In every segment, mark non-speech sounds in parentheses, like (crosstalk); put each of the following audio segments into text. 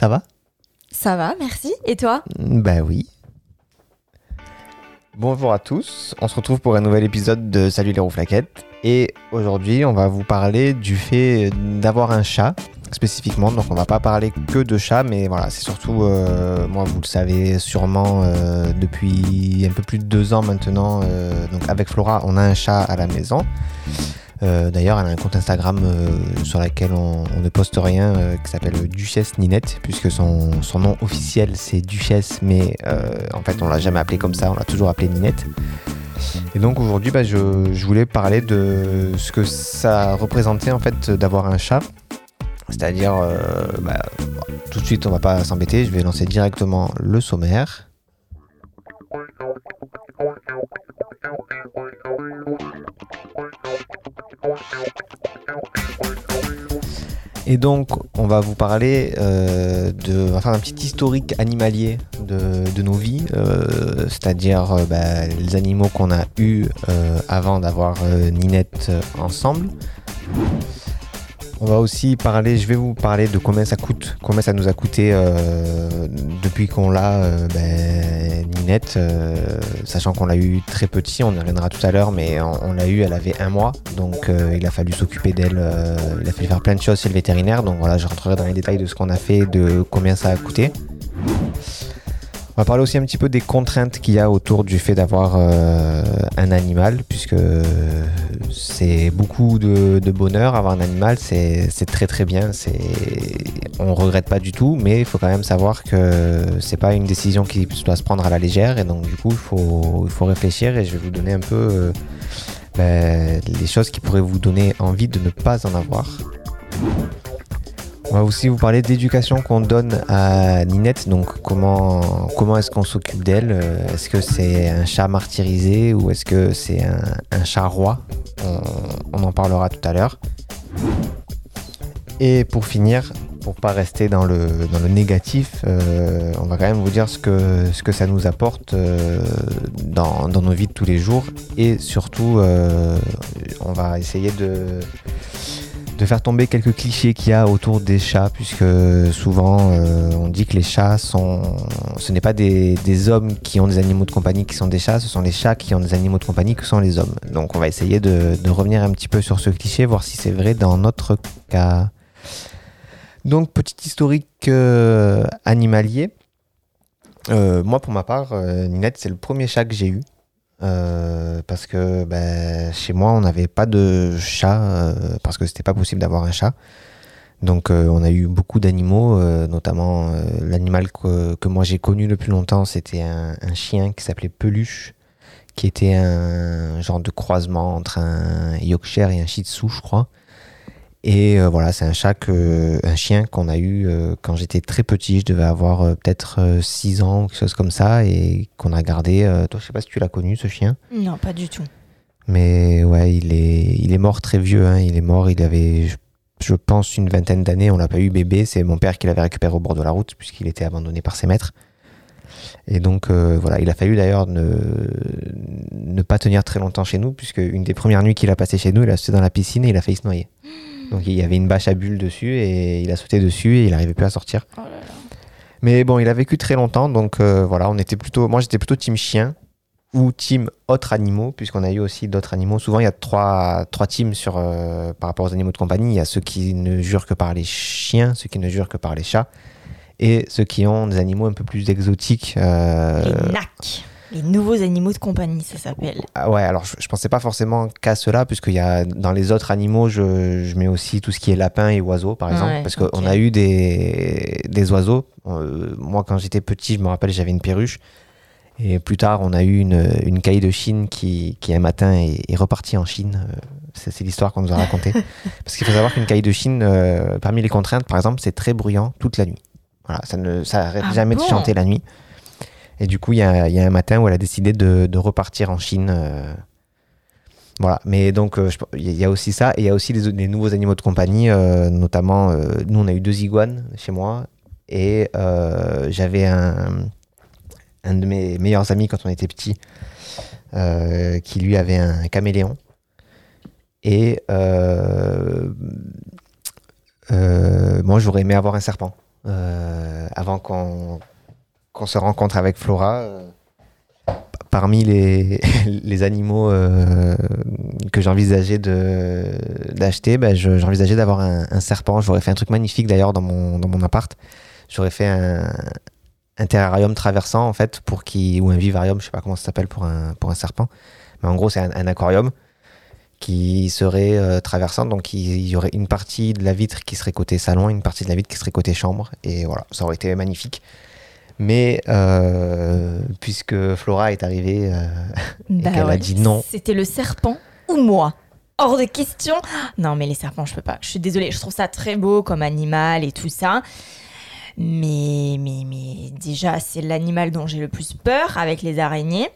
Ça va? Ça va, merci. Et toi? Bah oui. Bonjour à tous, on se retrouve pour un nouvel épisode de Salut les rouflaquettes. Et aujourd'hui, on va vous parler du fait d'avoir un chat spécifiquement. Donc, on va pas parler que de chat, mais voilà, c'est surtout, euh, moi, vous le savez sûrement euh, depuis un peu plus de deux ans maintenant. euh, donc, avec Flora, on a un chat à la maison. Euh, D'ailleurs, elle a un compte Instagram euh, sur lequel on, ne poste rien euh, qui s'appelle Duchesse Ninette, puisque son, nom officiel c'est Duchesse, mais en fait on l'a jamais appelé comme ça, on l'a toujours appelé Ninette. Et donc aujourd'hui, bah, je, voulais parler de ce que ça représentait en fait d'avoir un chat. C'est-à-dire, bah, tout de suite, on va pas s'embêter, je vais lancer directement le sommaire. Et donc, on va vous parler euh, de, on va faire un petit historique animalier de, de nos vies, euh, c'est-à-dire euh, bah, les animaux qu'on a eus avant d'avoir Ninette ensemble. On va aussi parler, je vais vous parler de combien ça coûte, combien ça nous a coûté euh, depuis qu'on l'a, euh, ben, Ninette, euh, sachant qu'on l'a eu très petit, on y reviendra tout à l'heure, mais on, on l'a eu, elle avait un mois, donc euh, il a fallu s'occuper d'elle, euh, il a fallu faire plein de choses chez le vétérinaire, donc voilà, je rentrerai dans les détails de ce qu'on a fait, de combien ça a coûté. On va parler aussi un petit peu des contraintes qu'il y a autour du fait d'avoir euh, un animal, puisque c'est beaucoup de, bonheur avoir un animal, c'est très très bien, on regrette pas du tout, mais il faut quand même savoir que c'est pas une décision qui doit se prendre à la légère, et donc du coup il faut, il faut réfléchir, et je vais vous donner un peu euh, ben, les choses qui pourraient vous donner envie de ne pas en avoir. On va aussi vous parler d'éducation qu'on donne à Ninette, donc comment, comment est-ce qu'on s'occupe d'elle? Euh, Est-ce que c'est un chat martyrisé ou est-ce que c'est un, chat roi? On, en parlera tout à l'heure. Et pour finir, pour pas rester dans le, dans le négatif, euh, on va quand même vous dire ce que, ce que ça nous apporte euh, dans, dans nos vies de tous les jours. Et surtout, on va essayer de de faire tomber quelques clichés qu'il y a autour des chats, puisque souvent euh, on dit que les chats sont. Ce n'est pas des, hommes qui ont des animaux de compagnie qui sont des chats, ce sont les chats qui ont des animaux de compagnie qui sont les hommes. Donc on va essayer de, revenir un petit peu sur ce cliché, voir si c'est vrai dans notre cas. Donc petit historique euh, animalier. Euh, moi pour ma part, euh, Ninette, c'est le premier chat que j'ai eu. Euh, parce que ben, chez moi on n'avait pas de chat euh, parce que c'était pas possible d'avoir un chat. Donc euh, on a eu beaucoup d'animaux notamment l'animal que, que moi j'ai connu le plus longtemps c'était un, un chien qui s'appelait Peluche qui était un genre de croisement entre un Yorkshire et un Shih Tzu je crois et euh, voilà c'est un chat que, un chien qu'on a eu euh, quand j'étais très petit je devais avoir euh, peut-être 6 ans ou quelque chose comme ça et qu'on a gardé toi je sais pas si tu l'as connu ce chien Non, pas du tout. mais ouais, il est, il est mort très vieux. hein. Il est mort, il avait, je, je pense, une vingtaine d'années. On l'a pas eu bébé. C'est mon père qui l'avait récupéré au bord de la route puisqu'il était abandonné par ses maîtres. Et donc euh, voilà, il a fallu d'ailleurs ne, ne pas tenir très longtemps chez nous puisque une des premières nuits qu'il a passé chez nous, il a sauté dans la piscine et il a failli se noyer. (gasps) Donc il y avait une bâche à bulles dessus et il a sauté dessus et il n'arrivait plus à sortir. Oh là là. Mais bon, il a vécu très longtemps, donc euh, voilà, on était plutôt, moi j'étais plutôt team chien ou team autres animaux, puisqu'on a eu aussi d'autres animaux. Souvent, il y a trois, trois teams sur, euh, par rapport aux animaux de compagnie. Il y a ceux qui ne jurent que par les chiens, ceux qui ne jurent que par les chats, et ceux qui ont des animaux un peu plus exotiques. euh, Les. Les nouveaux animaux de compagnie, ça s'appelle. ah ouais, alors je, je pensais pas forcément qu'à cela, puisqu'il y a dans les autres animaux, je, je mets aussi tout ce qui est lapin et oiseaux, par exemple, Ouais, parce qu'on a eu des, des oiseaux. Euh, moi, quand j'étais petit, je me rappelle, j'avais une perruche. Et plus tard, on a eu une, une caille de Chine qui, qui un matin est, est repartie en Chine. Euh, C'est l'histoire qu'on nous a racontée. (laughs) Parce qu'il faut savoir qu'une caille de Chine, euh, parmi les contraintes, par exemple, c'est très bruyant toute la nuit. Voilà, ça ne ça arrête Ah jamais de chanter la nuit. Et du coup, il y a, un matin où elle a décidé de, repartir en Chine. euh, voilà, mais donc euh, il y a aussi ça, et il y a aussi les, nouveaux animaux de compagnie, euh, notamment, nous on a eu deux iguanes chez moi, et j'avais un, de mes meilleurs amis quand on était petit, qui lui avait un caméléon, et moi j'aurais aimé avoir un serpent. avant qu'on se rencontre avec Flora. parmi les, (laughs) animaux que j'envisageais d'acheter, ben, j'envisageais d'avoir un, serpent. J'aurais fait un truc magnifique d'ailleurs dans mon, appart. J'aurais fait un, terrarium traversant en fait pour qui ou un vivarium, je sais pas comment ça s'appelle pour un pour un serpent, mais en gros c'est un, aquarium qui serait euh, traversant, donc il, y aurait une partie de la vitre qui serait côté salon, une partie de la vitre qui serait côté chambre, et voilà, ça aurait été magnifique. Mais euh, puisque Flora est arrivée euh, (laughs) et bah a dit non, c'était le serpent ou moi? Hors de question. Non, mais les serpents, je peux pas. Je suis désolée, je trouve ça très beau comme animal et tout ça. Mais, mais, mais déjà, c'est l'animal dont j'ai le plus peur avec les araignées.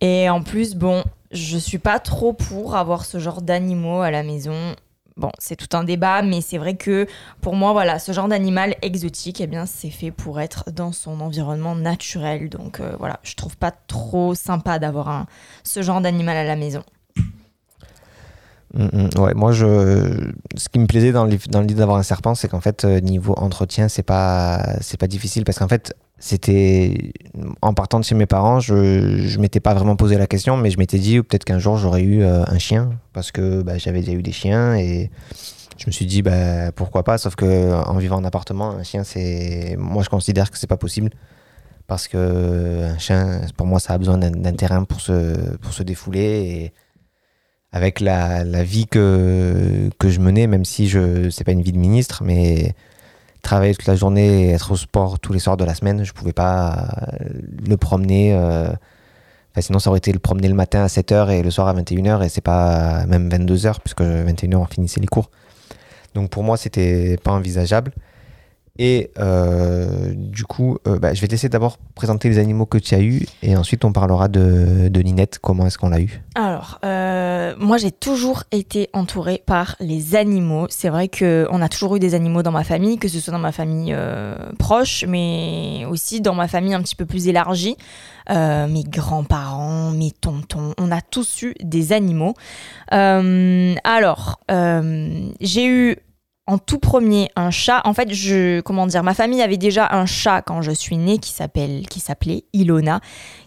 Et en plus, bon, je suis pas trop pour avoir ce genre d'animaux à la maison. Bon, c'est tout un débat, mais c'est vrai que pour moi, voilà, ce genre d'animal exotique, eh bien, c'est fait pour être dans son environnement naturel. Donc euh, voilà, je trouve pas trop sympa d'avoir ce genre d'animal à la maison. Mm, mm. ouais, moi, je, ce qui me plaisait dans, dans l'idée d'avoir un serpent, c'est qu'en fait, euh, niveau entretien, c'est pas, c'est pas difficile parce qu'en fait, c'était en partant de chez mes parents, je, je m'étais pas vraiment posé la question, mais je m'étais dit peut-être qu'un jour j'aurais eu euh, un chien parce que bah, j'avais déjà eu des chiens et je me suis dit bah, pourquoi pas. Sauf que en vivant en appartement, un chien, c'est, moi, je considère que c'est pas possible parce que un chien, pour moi, ça a besoin d'un, terrain pour se, pour se défouler et avec la, vie que, que je menais, même si je c'est pas une vie de ministre, mais travailler toute la journée et être au sport tous les soirs de la semaine, je pouvais pas le promener. Euh, sinon, ça aurait été le promener le matin à 7h et le soir à 21h, et c'est pas même 22h, puisque 21h on finissait les cours. Donc pour moi, c'était pas envisageable. Et euh, du coup, euh, bah, je vais te laisser d'abord présenter les animaux que tu as eus et ensuite on parlera de, Ninette, comment est-ce qu'on l'a eu. Alors, euh, moi j'ai toujours été entourée par les animaux. C'est vrai qu'on a toujours eu des animaux dans ma famille, que ce soit dans ma famille proche, mais aussi dans ma famille un petit peu plus élargie. mes grands-parents, mes tontons, on a tous eu des animaux. alors, j'ai eu en tout premier un chat. En fait, je comment dire, ma famille avait déjà un chat quand je suis née qui s'appelle qui s'appelait Ilona,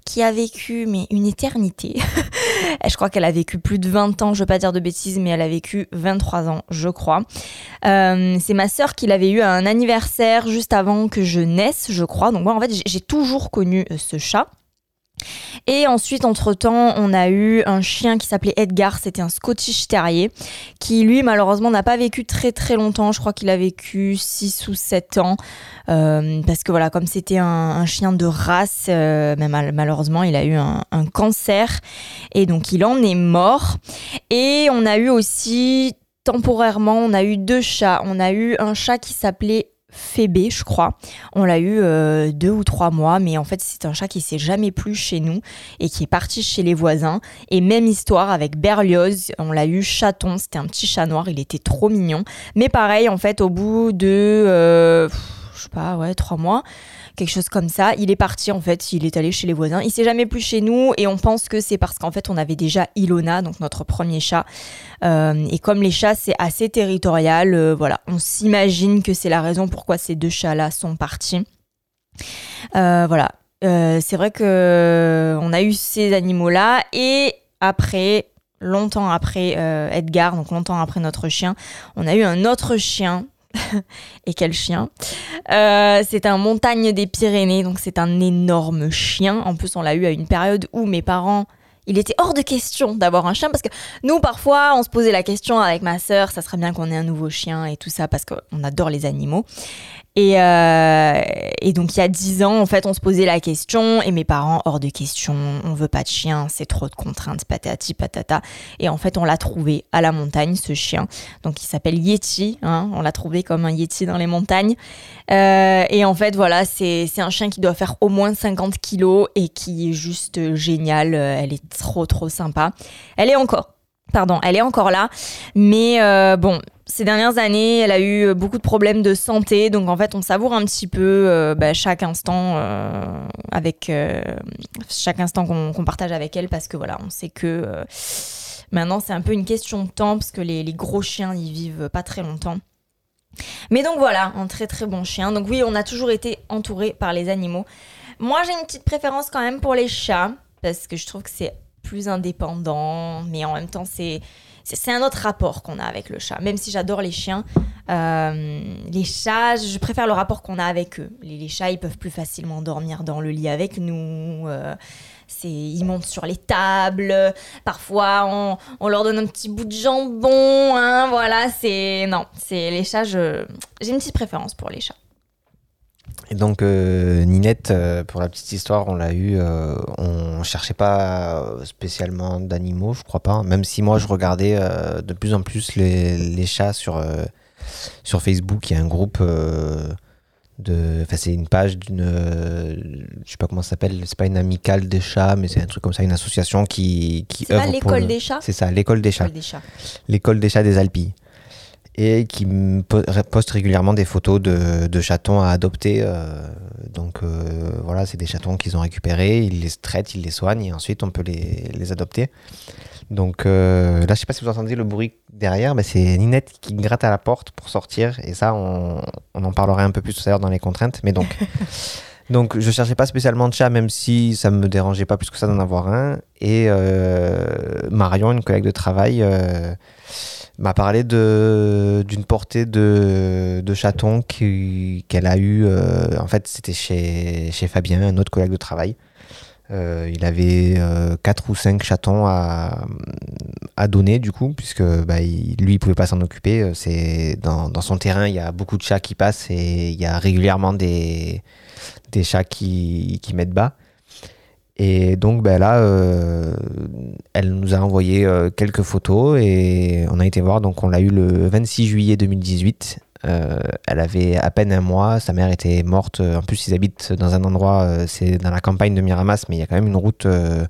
qui a vécu mais une éternité. (laughs) je crois qu'elle a vécu plus de 20 ans, je veux pas dire de bêtises, mais elle a vécu 23 ans, je crois. Euh, c'est ma sœur qui l'avait eu à un anniversaire juste avant que je naisse, je crois. Donc moi, en fait, j'ai toujours connu euh, ce chat. Et ensuite, entre-temps, on a eu un chien qui s'appelait Edgar, c'était un Scottish Terrier, qui lui, malheureusement, n'a pas vécu très très longtemps, je crois qu'il a vécu 6 ou 7 ans, euh, parce que voilà, comme c'était un, chien de race, euh, malheureusement, il a eu un, un cancer, et donc il en est mort. Et on a eu aussi, temporairement, on a eu deux chats. On a eu un chat qui s'appelait Fébé, je crois. On l'a eu euh, deux ou trois mois, mais en fait c'est un chat qui s'est jamais plu chez nous et qui est parti chez les voisins. Et même histoire avec Berlioz, on l'a eu chaton, c'était un petit chat noir, il était trop mignon. Mais pareil, en fait, au bout de, euh, je sais pas, ouais, trois mois, quelque chose comme ça. Il est parti en fait, il est allé chez les voisins. Il s'est jamais plus chez nous et on pense que c'est parce qu'en fait on avait déjà Ilona, donc notre premier chat. Euh, et comme les chats c'est assez territorial, euh, voilà, on s'imagine que c'est la raison pourquoi ces deux chats-là sont partis. Euh, voilà, c'est vrai que on a eu ces animaux-là et après longtemps après Edgar, donc longtemps après notre chien, on a eu un autre chien (laughs) et quel chien. Euh, c'est un montagne des Pyrénées, donc c'est un énorme chien. En plus, on l'a eu à une période où mes parents il était hors de question d'avoir un chien parce que nous parfois on se posait la question avec ma sœur ça serait bien qu'on ait un nouveau chien et tout ça parce qu'on adore les animaux euh, et, donc il y a dix ans, en fait, on se posait la question et mes parents, hors de question, on veut pas de chien, c'est trop de contraintes, patati patata. Et en fait, on l'a trouvé à la montagne, ce chien. Donc il s'appelle Yeti, hein. on l'a trouvé comme un Yeti dans les montagnes. Euh, et en fait, voilà, c'est un chien qui doit faire au moins 50 kilos et qui est juste génial. Elle est trop trop sympa. Elle est encore Pardon, elle est encore là. Mais euh, bon, ces dernières années, elle a eu beaucoup de problèmes de santé. Donc en fait, on savoure un petit peu euh, bah, chaque instant euh, avec chaque instant qu'on partage avec elle parce que voilà, on sait que maintenant c'est un peu une question de temps parce que les, les gros chiens ils vivent pas très longtemps. Mais donc voilà, un très très bon chien. Donc oui, on a toujours été entouré par les animaux. Moi, j'ai une petite préférence quand même pour les chats parce que je trouve que c'est plus indépendant, mais en même temps, c'est c'est un autre rapport qu'on a avec le chat. Même si j'adore les chiens, euh, les chats, je préfère le rapport qu'on a avec eux. Les, chats, ils peuvent plus facilement dormir dans le lit avec nous. Euh, c'est, ils montent sur les tables. Parfois, on, on, leur donne un petit bout de jambon. Hein, voilà, c'est non, c'est les chats. j'ai une petite préférence pour les chats. Et donc euh, Ninette, euh, pour la petite histoire, on l'a eu, euh, on cherchait pas spécialement d'animaux, je crois pas. Même si moi je regardais de plus en plus les, les chats sur sur Facebook, il y a un groupe de, enfin c'est une page d'une, je sais pas comment ça s'appelle, c'est pas une amicale des chats, mais c'est un truc comme ça, une association qui qui c'est pas l'école des chats? C'est ça, l'école des chats. L'école des chats des Alpilles et qui poste régulièrement des photos de, de chatons à adopter. Euh, donc euh, voilà, c'est des chatons qu'ils ont récupérés, ils les traitent, ils les soignent et ensuite on peut les, les adopter. Donc euh, là, je sais pas si vous entendez le bruit derrière, mais c'est Ninette qui gratte à la porte pour sortir et ça, on, on en parlera un peu plus tout à l'heure dans les contraintes. Mais donc, (laughs) donc je cherchais pas spécialement de chat, même si ça me dérangeait pas plus que ça d'en avoir un. Et Marion, une collègue de travail m'a parlé d'une portée de, chatons qu'elle a eu. Euh, en fait, c'était chez, Fabien, un autre collègue de travail. Euh, il avait euh, 4 ou 5 chatons à, donner, du coup, puisque bah, il, lui, il pouvait pas s'en occuper. Euh, dans, son terrain, il y a beaucoup de chats qui passent et il y a régulièrement des, chats qui mettent bas. Et donc ben là, euh, elle nous a envoyé euh, quelques photos et on a été voir. Donc on l'a eu le 26 juillet 2018. Euh, elle avait à peine un mois, sa mère était morte. En plus, ils habitent dans un endroit, c'est dans la campagne de Miramas, mais il y a quand même une route. je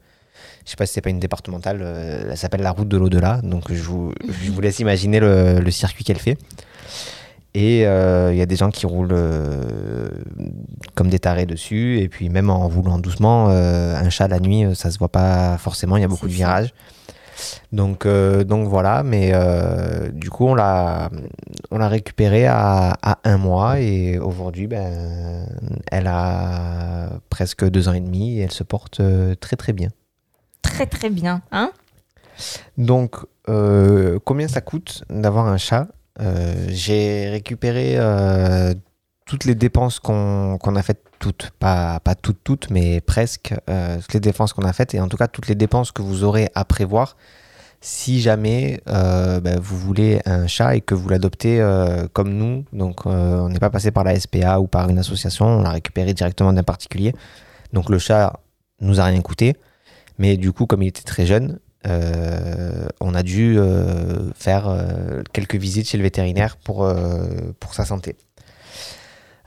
sais pas si c'est pas une départementale. elle s'appelle la route de l'au-delà. Donc je vous, laisse imaginer le circuit qu'elle fait. Et il euh, y a des gens qui roulent euh, comme des tarés dessus. Et puis même en roulant doucement, euh, un chat la nuit, ça se voit pas forcément. Il y a beaucoup de virages. Donc, donc voilà, mais du coup, on l'a, on l'a récupéré à, à, un mois et aujourd'hui, ben, elle a presque deux ans et demi et elle se porte très très bien. Très très bien, hein? Donc, combien ça coûte d'avoir un chat? J'ai récupéré euh, toutes les dépenses qu'on a faites, toutes, pas, toutes, toutes, mais presque, euh, toutes les dépenses qu'on a faites, et en tout cas toutes les dépenses que vous aurez à prévoir si jamais ben, vous voulez un chat et que vous l'adoptez comme nous. Donc on n'est pas passé par la SPA ou par une association, on l'a récupéré directement d'un particulier. Donc le chat nous a rien coûté, mais du coup comme il était très jeune, euh, on a dû euh, faire euh, quelques visites chez le vétérinaire pour, pour sa santé.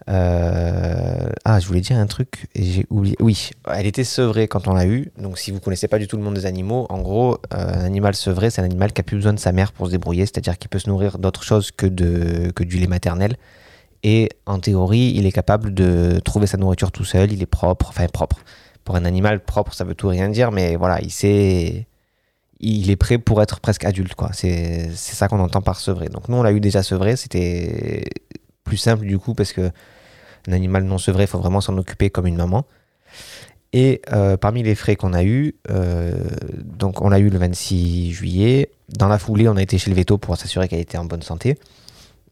ah, je voulais dire un truc et j'ai oublié. Oui, elle était sevrée quand on l'a eu. Donc, si vous connaissez pas du tout le monde des animaux, en gros, un animal sevré, c'est un animal qui a plus besoin de sa mère pour se débrouiller, c'est-à-dire qu'il peut se nourrir d'autre chose que, que du lait maternel. Et en théorie, il est capable de trouver sa nourriture tout seul, il est propre, enfin propre. Pour un animal propre, ça veut tout rien dire, mais voilà, il sait, il est prêt pour être presque adulte. quoi. C'est ça qu'on entend par sevré. Donc nous, on l'a eu déjà sevré. C'était plus simple du coup parce que un animal non sevré, il faut vraiment s'en occuper comme une maman. Et euh, parmi les frais qu'on a eu, euh, donc on l'a eu le 26 juillet. Dans la foulée, on a été chez le veto pour s'assurer qu'elle était en bonne santé.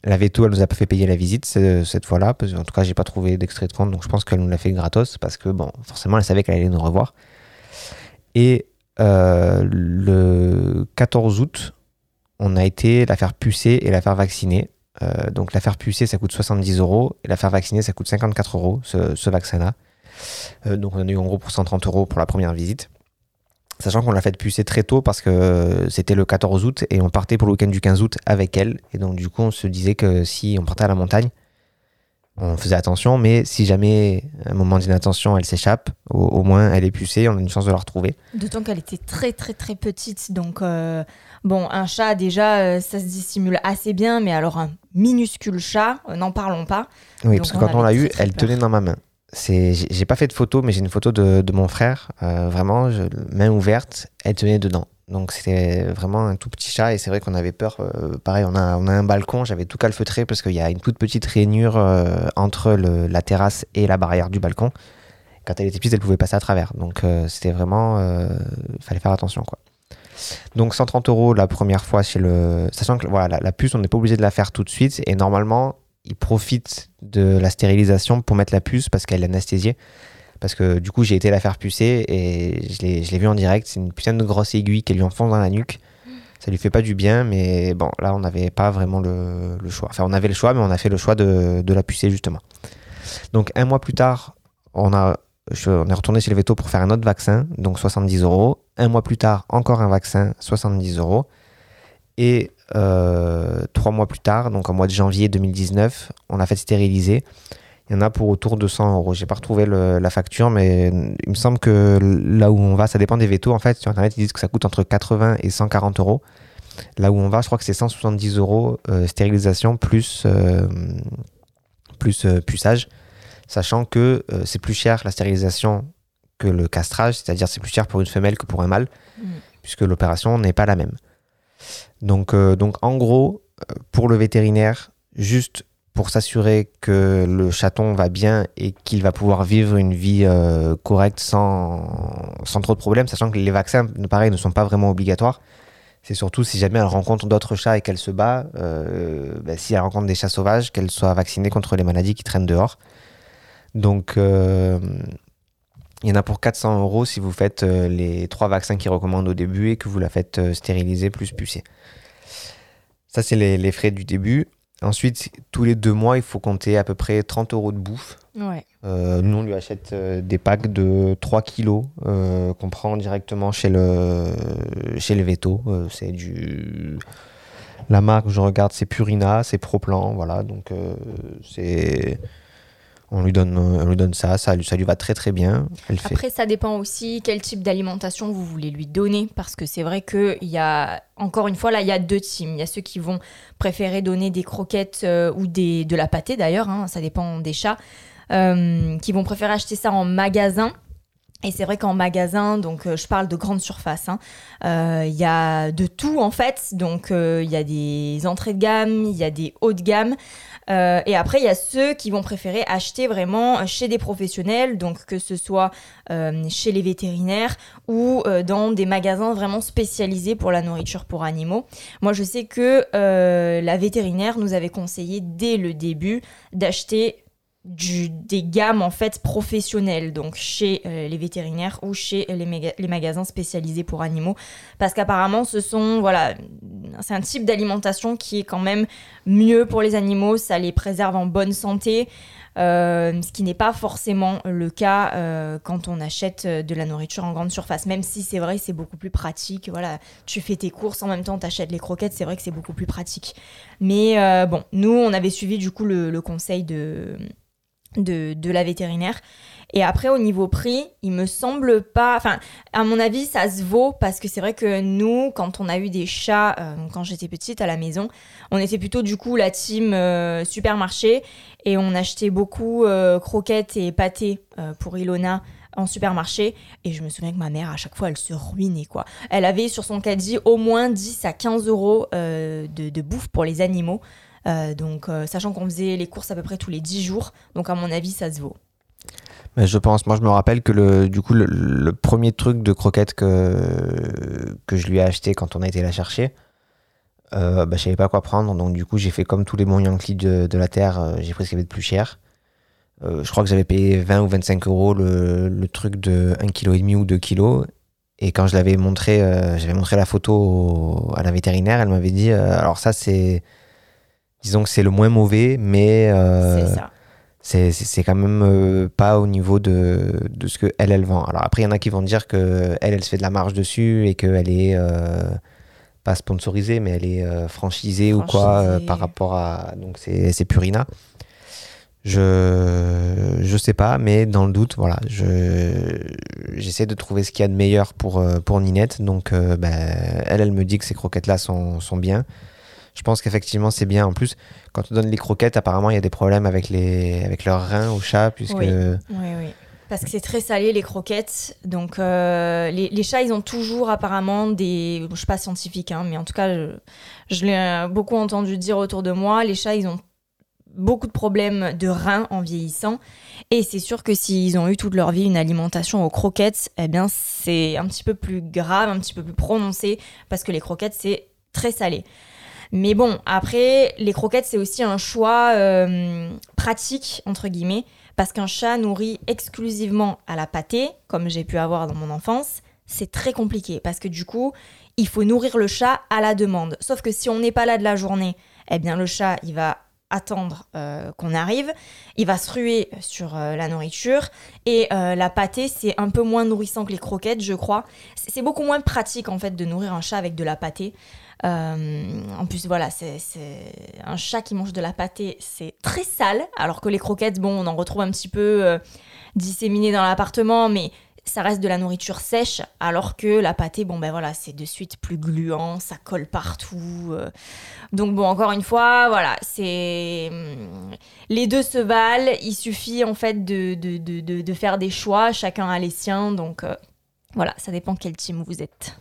La veto, elle nous a pas fait payer la visite cette fois-là, en tout cas, j'ai pas trouvé d'extrait de compte, donc je pense qu'elle nous l'a fait gratos parce que bon, forcément, elle savait qu'elle allait nous revoir. Et euh, le 14 août, on a été la faire pucer et la faire vacciner. Euh, donc la faire pucer, ça coûte 70 euros et la faire vacciner, ça coûte 54 euros, ce, vaccin-là. Euh, donc on a eu en gros pour 130 euros pour la première visite. Sachant qu'on l'a fait pucer très tôt parce que c'était le 14 août et on partait pour le week-end du 15 août avec elle. Et donc du coup on se disait que si on partait à la montagne, on faisait attention, mais si jamais un moment d'inattention elle s'échappe, au, moins elle est pucée, on a une chance de la retrouver. D'autant qu'elle était très très très petite, donc euh, bon, un chat déjà euh, ça se dissimule assez bien, mais alors un minuscule chat, euh, n'en parlons pas. Oui, parce que quand on l'a eu, elle tenait dans ma main. J'ai pas fait de photo, mais j'ai une photo de, mon frère, vraiment, main ouverte, elle tenait dedans. Donc c'était vraiment un tout petit chat et c'est vrai qu'on avait peur. euh, pareil, on a, on a un balcon, j'avais tout calfeutré parce qu'il y a une toute petite rainure euh, entre la terrasse et la barrière du balcon. Quand elle était petite, elle pouvait passer à travers. Donc euh, c'était vraiment... Il fallait faire attention. quoi. Donc 130 euros la première fois chez le... Sachant que voilà, la, la puce, on n'est pas obligé de la faire tout de suite et normalement, ils profitent de la stérilisation pour mettre la puce parce qu'elle est anesthésiée. Parce que du coup, j'ai été la faire pucer et je l'ai vu en direct. C'est une putain de grosse aiguille qui lui enfonce dans la nuque. Ça lui fait pas du bien, mais bon, là, on n'avait pas vraiment le, le choix. Enfin, on avait le choix, mais on a fait le choix de, de la pucer justement. Donc, un mois plus tard, on, a, on est retourné chez le veto pour faire un autre vaccin, donc 70 euros. Un mois plus tard, encore un vaccin, 70 euros. Et euh, trois mois plus tard, donc en mois de janvier 2019, on l'a fait stériliser. Il y en a pour autour de 100 euros. J'ai pas retrouvé le- la facture, mais il me semble que là où on va, ça dépend des vétos. En fait, sur Internet, ils disent que ça coûte entre 80 et 140 euros. Là où on va, je crois que c'est 170 euros euh, stérilisation plus, euh, plus euh, puçage. Sachant que euh, c'est plus cher la stérilisation que le castrage, c'est-à-dire c'est plus cher pour une femelle que pour un mâle, Mm. puisque l'opération n'est pas la même. Donc, euh, donc en gros, pour le vétérinaire, juste pour s'assurer que le chaton va bien et qu'il va pouvoir vivre une vie euh, correcte sans, sans trop de problèmes, sachant que les vaccins, pareil, ne sont pas vraiment obligatoires. C'est surtout si jamais elle rencontre d'autres chats et qu'elle se bat, euh, ben, si elle rencontre des chats sauvages, qu'elle soit vaccinée contre les maladies qui traînent dehors. Donc, euh, il y en a pour 400 euros si vous faites les trois vaccins qu'ils recommandent au début et que vous la faites stériliser plus pucer. Ça, c'est les frais du début. Ensuite, tous les deux mois, il faut compter à peu près 30 euros de bouffe. Ouais. Euh, nous, on lui achète euh, des packs de 3 kilos euh, qu'on prend directement chez le, chez le veto. C'est du. La marque, je regarde, c'est Purina, c'est Proplan, voilà. Donc, c'est. On lui, donne, on lui donne ça, ça, lui- ça lui va très très bien. Après, ça dépend aussi quel type d'alimentation vous voulez lui donner, parce que c'est vrai qu'il y a, encore une fois, là, il y a deux teams. Il y a ceux qui vont préférer donner des croquettes euh, ou des, de la pâtée d'ailleurs, hein, ça dépend des chats, euh, qui vont préférer acheter ça en magasin. Et c'est vrai qu'en magasin, donc euh, je parle de grande surface, hein, il y a de tout en fait. Donc il y a des entrées de gamme, il y a des hauts de gamme. Euh, et après, il y a ceux qui vont préférer acheter vraiment chez des professionnels, donc que ce soit euh, chez les vétérinaires ou euh, dans des magasins vraiment spécialisés pour la nourriture pour animaux. Moi, je sais que la vétérinaire nous avait conseillé dès le début d'acheter du- des gammes en fait professionnelles, donc chez euh, les vétérinaires ou chez les, méga- les magasins spécialisés pour animaux, parce qu'apparemment ce sont voilà, c'est un type d'alimentation qui est quand même mieux pour les animaux, ça les préserve en bonne santé. euh, ce qui n'est pas forcément le cas euh, quand on achète euh, de la nourriture en grande surface, même si c'est vrai c'est beaucoup plus pratique. Voilà, tu fais tes courses en même temps, tu achètes les croquettes, c'est vrai que c'est beaucoup plus pratique. Mais euh, bon, nous on avait suivi du coup le conseil de, de, de la vétérinaire. Et après, au niveau prix, il me semble pas. Enfin, à mon avis, ça se vaut parce que c'est vrai que nous, quand on a eu des chats, euh, quand j'étais petite à la maison, on était plutôt du coup la team euh, supermarché et on achetait beaucoup euh, croquettes et pâtés pour Ilona en supermarché et je me souviens que ma mère à chaque fois elle se ruinait quoi elle avait sur son caddie au moins 10 à 15 euros de, de bouffe pour les animaux Euh, donc euh, sachant qu'on faisait les courses à peu près tous les 10 jours donc à mon avis ça se vaut Mais je pense, moi je me rappelle que le, du coup, le, premier truc de croquette que, que je lui ai acheté quand on a été la chercher, euh, bah, je savais pas quoi prendre. Donc du coup, j'ai fait comme tous les bons Yankees de, de la Terre, euh, j'ai pris ce qu'il y avait de plus cher. Je crois que j'avais payé 20 ou 25 euros le, le truc de 1,5 kg ou 2 kg. Et quand je l'avais montré, j'avais montré la photo à la vétérinaire, elle m'avait dit, alors ça c'est, disons que c'est le moins mauvais, mais euh, c'est quand même euh, pas au niveau de, de ce que elle elle vend. Alors après il y en a qui vont dire que elle elle se fait de la marge dessus et qu'elle est euh, pas sponsorisée mais elle est franchisée, ou quoi par rapport à donc c'est Purina. Je je sais pas mais dans le doute voilà je j'essaie de trouver ce qu'il y a de meilleur pour pour Ninette donc euh, ben, elle elle me dit que ces croquettes là sont sont bien. Je pense qu'effectivement c'est bien en plus quand on donne les croquettes, apparemment, il y a des problèmes avec, les, avec leurs reins au chat, puisque Oui. oui Parce que c'est très salé les croquettes. Donc euh, les, chats, ils ont toujours apparemment des... Je suis pas scientifique, hein, mais en tout cas, je, l'ai beaucoup entendu dire autour de moi. Les chats, ils ont beaucoup de problèmes de reins en vieillissant. Et c'est sûr que s'ils ont eu toute leur vie une alimentation aux croquettes, eh bien c'est un petit peu plus grave, un petit peu plus prononcé, parce que les croquettes, c'est très salé. Mais bon, après, les croquettes, c'est aussi un choix euh, pratique, entre guillemets, parce qu'un chat nourri exclusivement à la pâtée, comme j'ai pu avoir dans mon enfance, c'est très compliqué, parce que du coup, il faut nourrir le chat à la demande. Sauf que si on n'est pas là de la journée, eh bien le chat, il va attendre euh, qu'on arrive. Il va se ruer sur euh, la nourriture. Et la pâtée, c'est un peu moins nourrissant que les croquettes, je crois. C'est beaucoup moins pratique, en fait, de nourrir un chat avec de la pâtée. Euh, en plus, voilà, c'est un chat qui mange de la pâtée, c'est très sale, alors que les croquettes, bon, on en retrouve un petit peu euh, disséminées dans l'appartement, mais ça reste de la nourriture sèche, alors que la pâtée, bon ben voilà, c'est de suite plus gluant, ça colle partout. Euh. Donc bon, encore une fois, voilà, c'est hum, les deux se valent. Il suffit en fait de, de, de, de faire des choix, chacun a les siens. Donc voilà, ça dépend quel team vous êtes.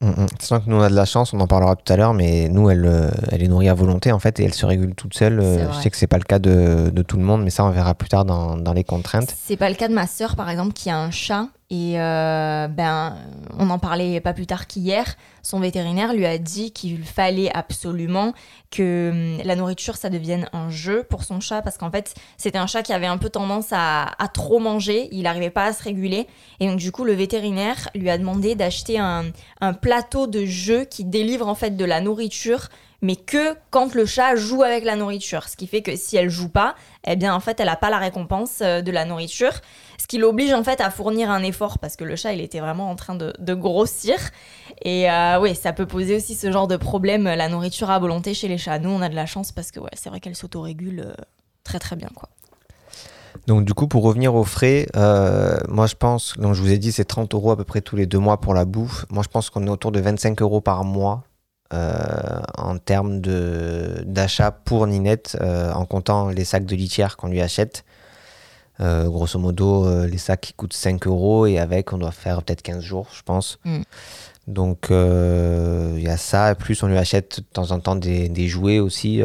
Mm, mm. C'est que nous on a de la chance, on en parlera tout à l'heure, mais nous elle, euh, elle est nourrie à volonté en fait et elle se régule toute seule. Euh, je sais que c'est pas le cas de, de, tout le monde, mais ça on verra plus tard dans, dans les contraintes. C'est pas le cas de ma sœur par exemple qui a un chat et euh, ben, on en parlait pas plus tard qu'hier. Son vétérinaire lui a dit qu'il fallait absolument que hum, la nourriture, ça devienne un jeu pour son chat. Parce qu'en fait, c'était un chat qui avait un peu tendance à, trop manger. Il n'arrivait pas à se réguler. Et donc, du coup, le vétérinaire lui a demandé d'acheter un, un plateau de jeu qui délivre en fait de la nourriture mais que quand le chat joue avec la nourriture. Ce qui fait que si elle joue pas, eh bien en fait elle n'a pas la récompense euh, de la nourriture. Ce qui l'oblige en fait à fournir un effort parce que le chat il était vraiment en train de, grossir. Et euh, oui, ça peut poser aussi ce genre de problème, la nourriture à volonté chez les chats. Nous on a de la chance parce que ouais, c'est vrai qu'elle s'autorégule euh, très très bien quoi. Donc du coup, pour revenir aux frais, moi je pense, donc je vous ai dit c'est 30 euros à peu près tous les deux mois pour la bouffe. Moi je pense qu'on est autour de 25 euros par mois euh, en termes d'achat pour Ninette, euh, en comptant les sacs de litière qu'on lui achète. Euh, grosso modo, les sacs qui coûtent 5 euros et avec, on doit faire peut-être 15 jours, je pense. Mm. Donc, il y a ça. Plus, on lui achète de temps en temps des, jouets aussi,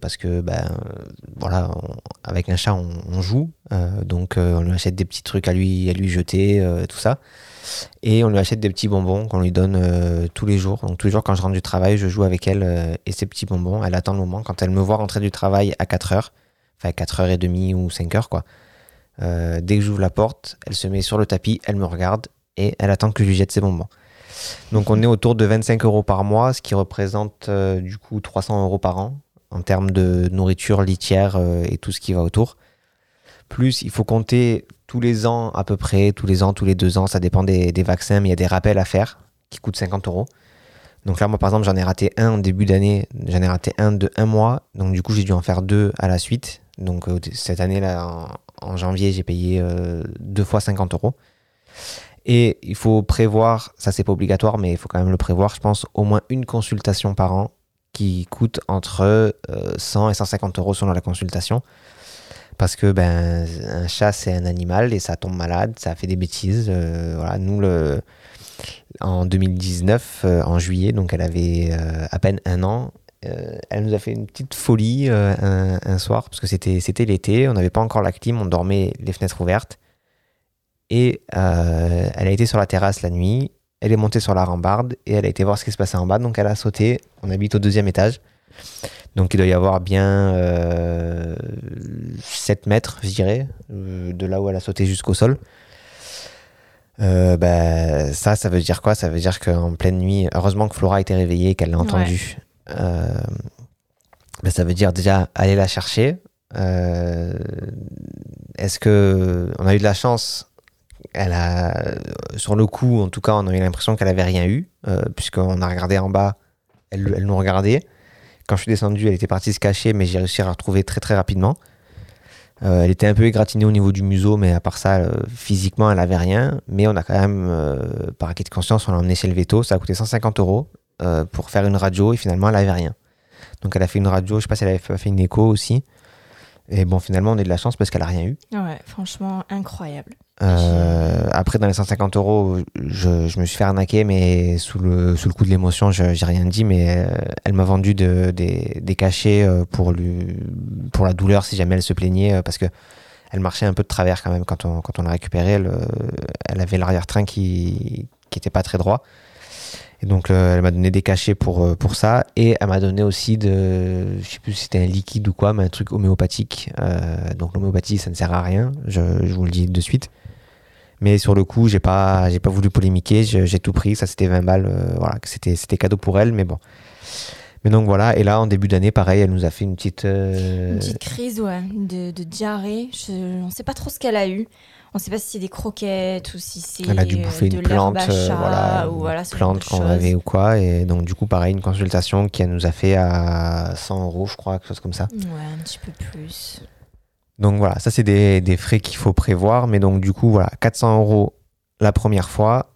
parce que, ben, voilà, avec un chat, on, joue. donc, on lui achète des petits trucs à lui, à lui jeter, tout ça. Et on lui achète des petits bonbons qu'on lui donne euh, tous les jours. Donc tous les jours quand je rentre du travail, je joue avec elle euh, et ces petits bonbons. Elle attend le moment. Quand elle me voit rentrer du travail à 4h, enfin 4h30 ou 5h quoi, euh, dès que j'ouvre la porte, elle se met sur le tapis, elle me regarde et elle attend que je lui jette ses bonbons. Donc on est autour de 25 euros par mois, ce qui représente du coup 300 euros par an en termes de nourriture, litière et tout ce qui va autour. Plus il faut compter tous les ans à peu près, tous les ans, tous les deux ans, ça dépend des, vaccins, mais il y a des rappels à faire qui coûtent 50 euros. Donc là, moi, par exemple, j'en ai raté un en début d'année, j'en ai raté un de un mois, donc du coup, j'ai dû en faire deux à la suite. Donc euh, cette année-là, en, janvier, j'ai payé euh, deux fois 50 euros. Et il faut prévoir, ça c'est pas obligatoire, mais il faut quand même le prévoir, je pense, au moins une consultation par an qui coûte entre 100 euh, et 150 euros selon la consultation parce que ben un chat c'est un animal et ça tombe malade, ça fait des bêtises. Voilà, nous le en 2019 euh, en juillet, donc elle avait à peine un an. Elle nous a fait une petite folie un, soir parce que c'était c'était l'été, on n'avait pas encore la clim, on dormait les fenêtres ouvertes et elle a été sur la terrasse la nuit. Elle est montée sur la rambarde et elle a été voir ce qui se passait en bas. Donc elle a sauté. On habite au deuxième étage. Donc il doit y avoir bien 7 euh, mètres, je dirais, euh, de là où elle a sauté jusqu'au sol. Euh, bah, ça, ça veut dire quoi? Ça veut dire qu'en pleine nuit, heureusement que Flora a été réveillée et qu'elle l'a entendu. Bah, ça veut dire déjà aller la chercher. Est-ce que on a eu de la chance? Elle sur le coup, en tout cas, on a eu l'impression qu'elle avait rien eu, puisqu'on a regardé en bas, elle, nous regardait. Quand je suis descendu, elle était partie se cacher, mais j'ai réussi à la retrouver très très rapidement. Euh, elle était un peu égratignée au niveau du museau, mais à part ça, euh, physiquement, elle avait rien. Mais on a quand même, euh, par acquis de conscience, on l'a emmené chez le veto. Ça a coûté 150 euros pour faire une radio et finalement, elle avait rien. Donc elle a fait une radio, je sais pas si elle avait fait une écho aussi. Et bon, finalement, on est de la chance parce qu'elle a rien eu. Ouais, franchement, incroyable. Euh, après, dans les 150 euros, je, je, me suis fait arnaquer, mais sous le, sous le coup de l'émotion, j'ai rien dit. Mais euh, elle m'a vendu de, des, des, cachets euh, pour, lui, pour la douleur si jamais elle se plaignait, parce que elle marchait un peu de travers quand même quand on, quand on l'a récupérée. Elle, elle avait l'arrière-train qui n'était pas très droit. Donc, elle m'a donné des cachets pour, pour ça. Et elle m'a donné aussi de. Je sais plus si c'était un liquide ou quoi, mais un truc homéopathique. donc, l'homéopathie, ça ne sert à rien. Je, vous le dis de suite. Mais sur le coup, j'ai pas, j'ai pas voulu polémiquer, j'ai tout pris. Ça, c'était 20 balles. Euh, voilà, c'était, c'était cadeau pour elle, mais bon. Mais donc voilà, et là, en début d'année, pareil, elle nous a fait une petite. Euh, une petite crise, ouais, de, diarrhée. Je, on sait pas trop ce qu'elle a eu. On sait pas si c'est des croquettes ou si c'est. Elle a dû bouffer une plante, euh, voilà, ou voilà, plante qu'on avait ou quoi. Et donc, du coup, pareil, une consultation qui nous a fait à 100 euros, je crois, quelque chose comme ça. Ouais, un petit peu plus. Donc voilà, ça c'est des, des, frais qu'il faut prévoir. Mais donc du coup, voilà, 400 euros la première fois.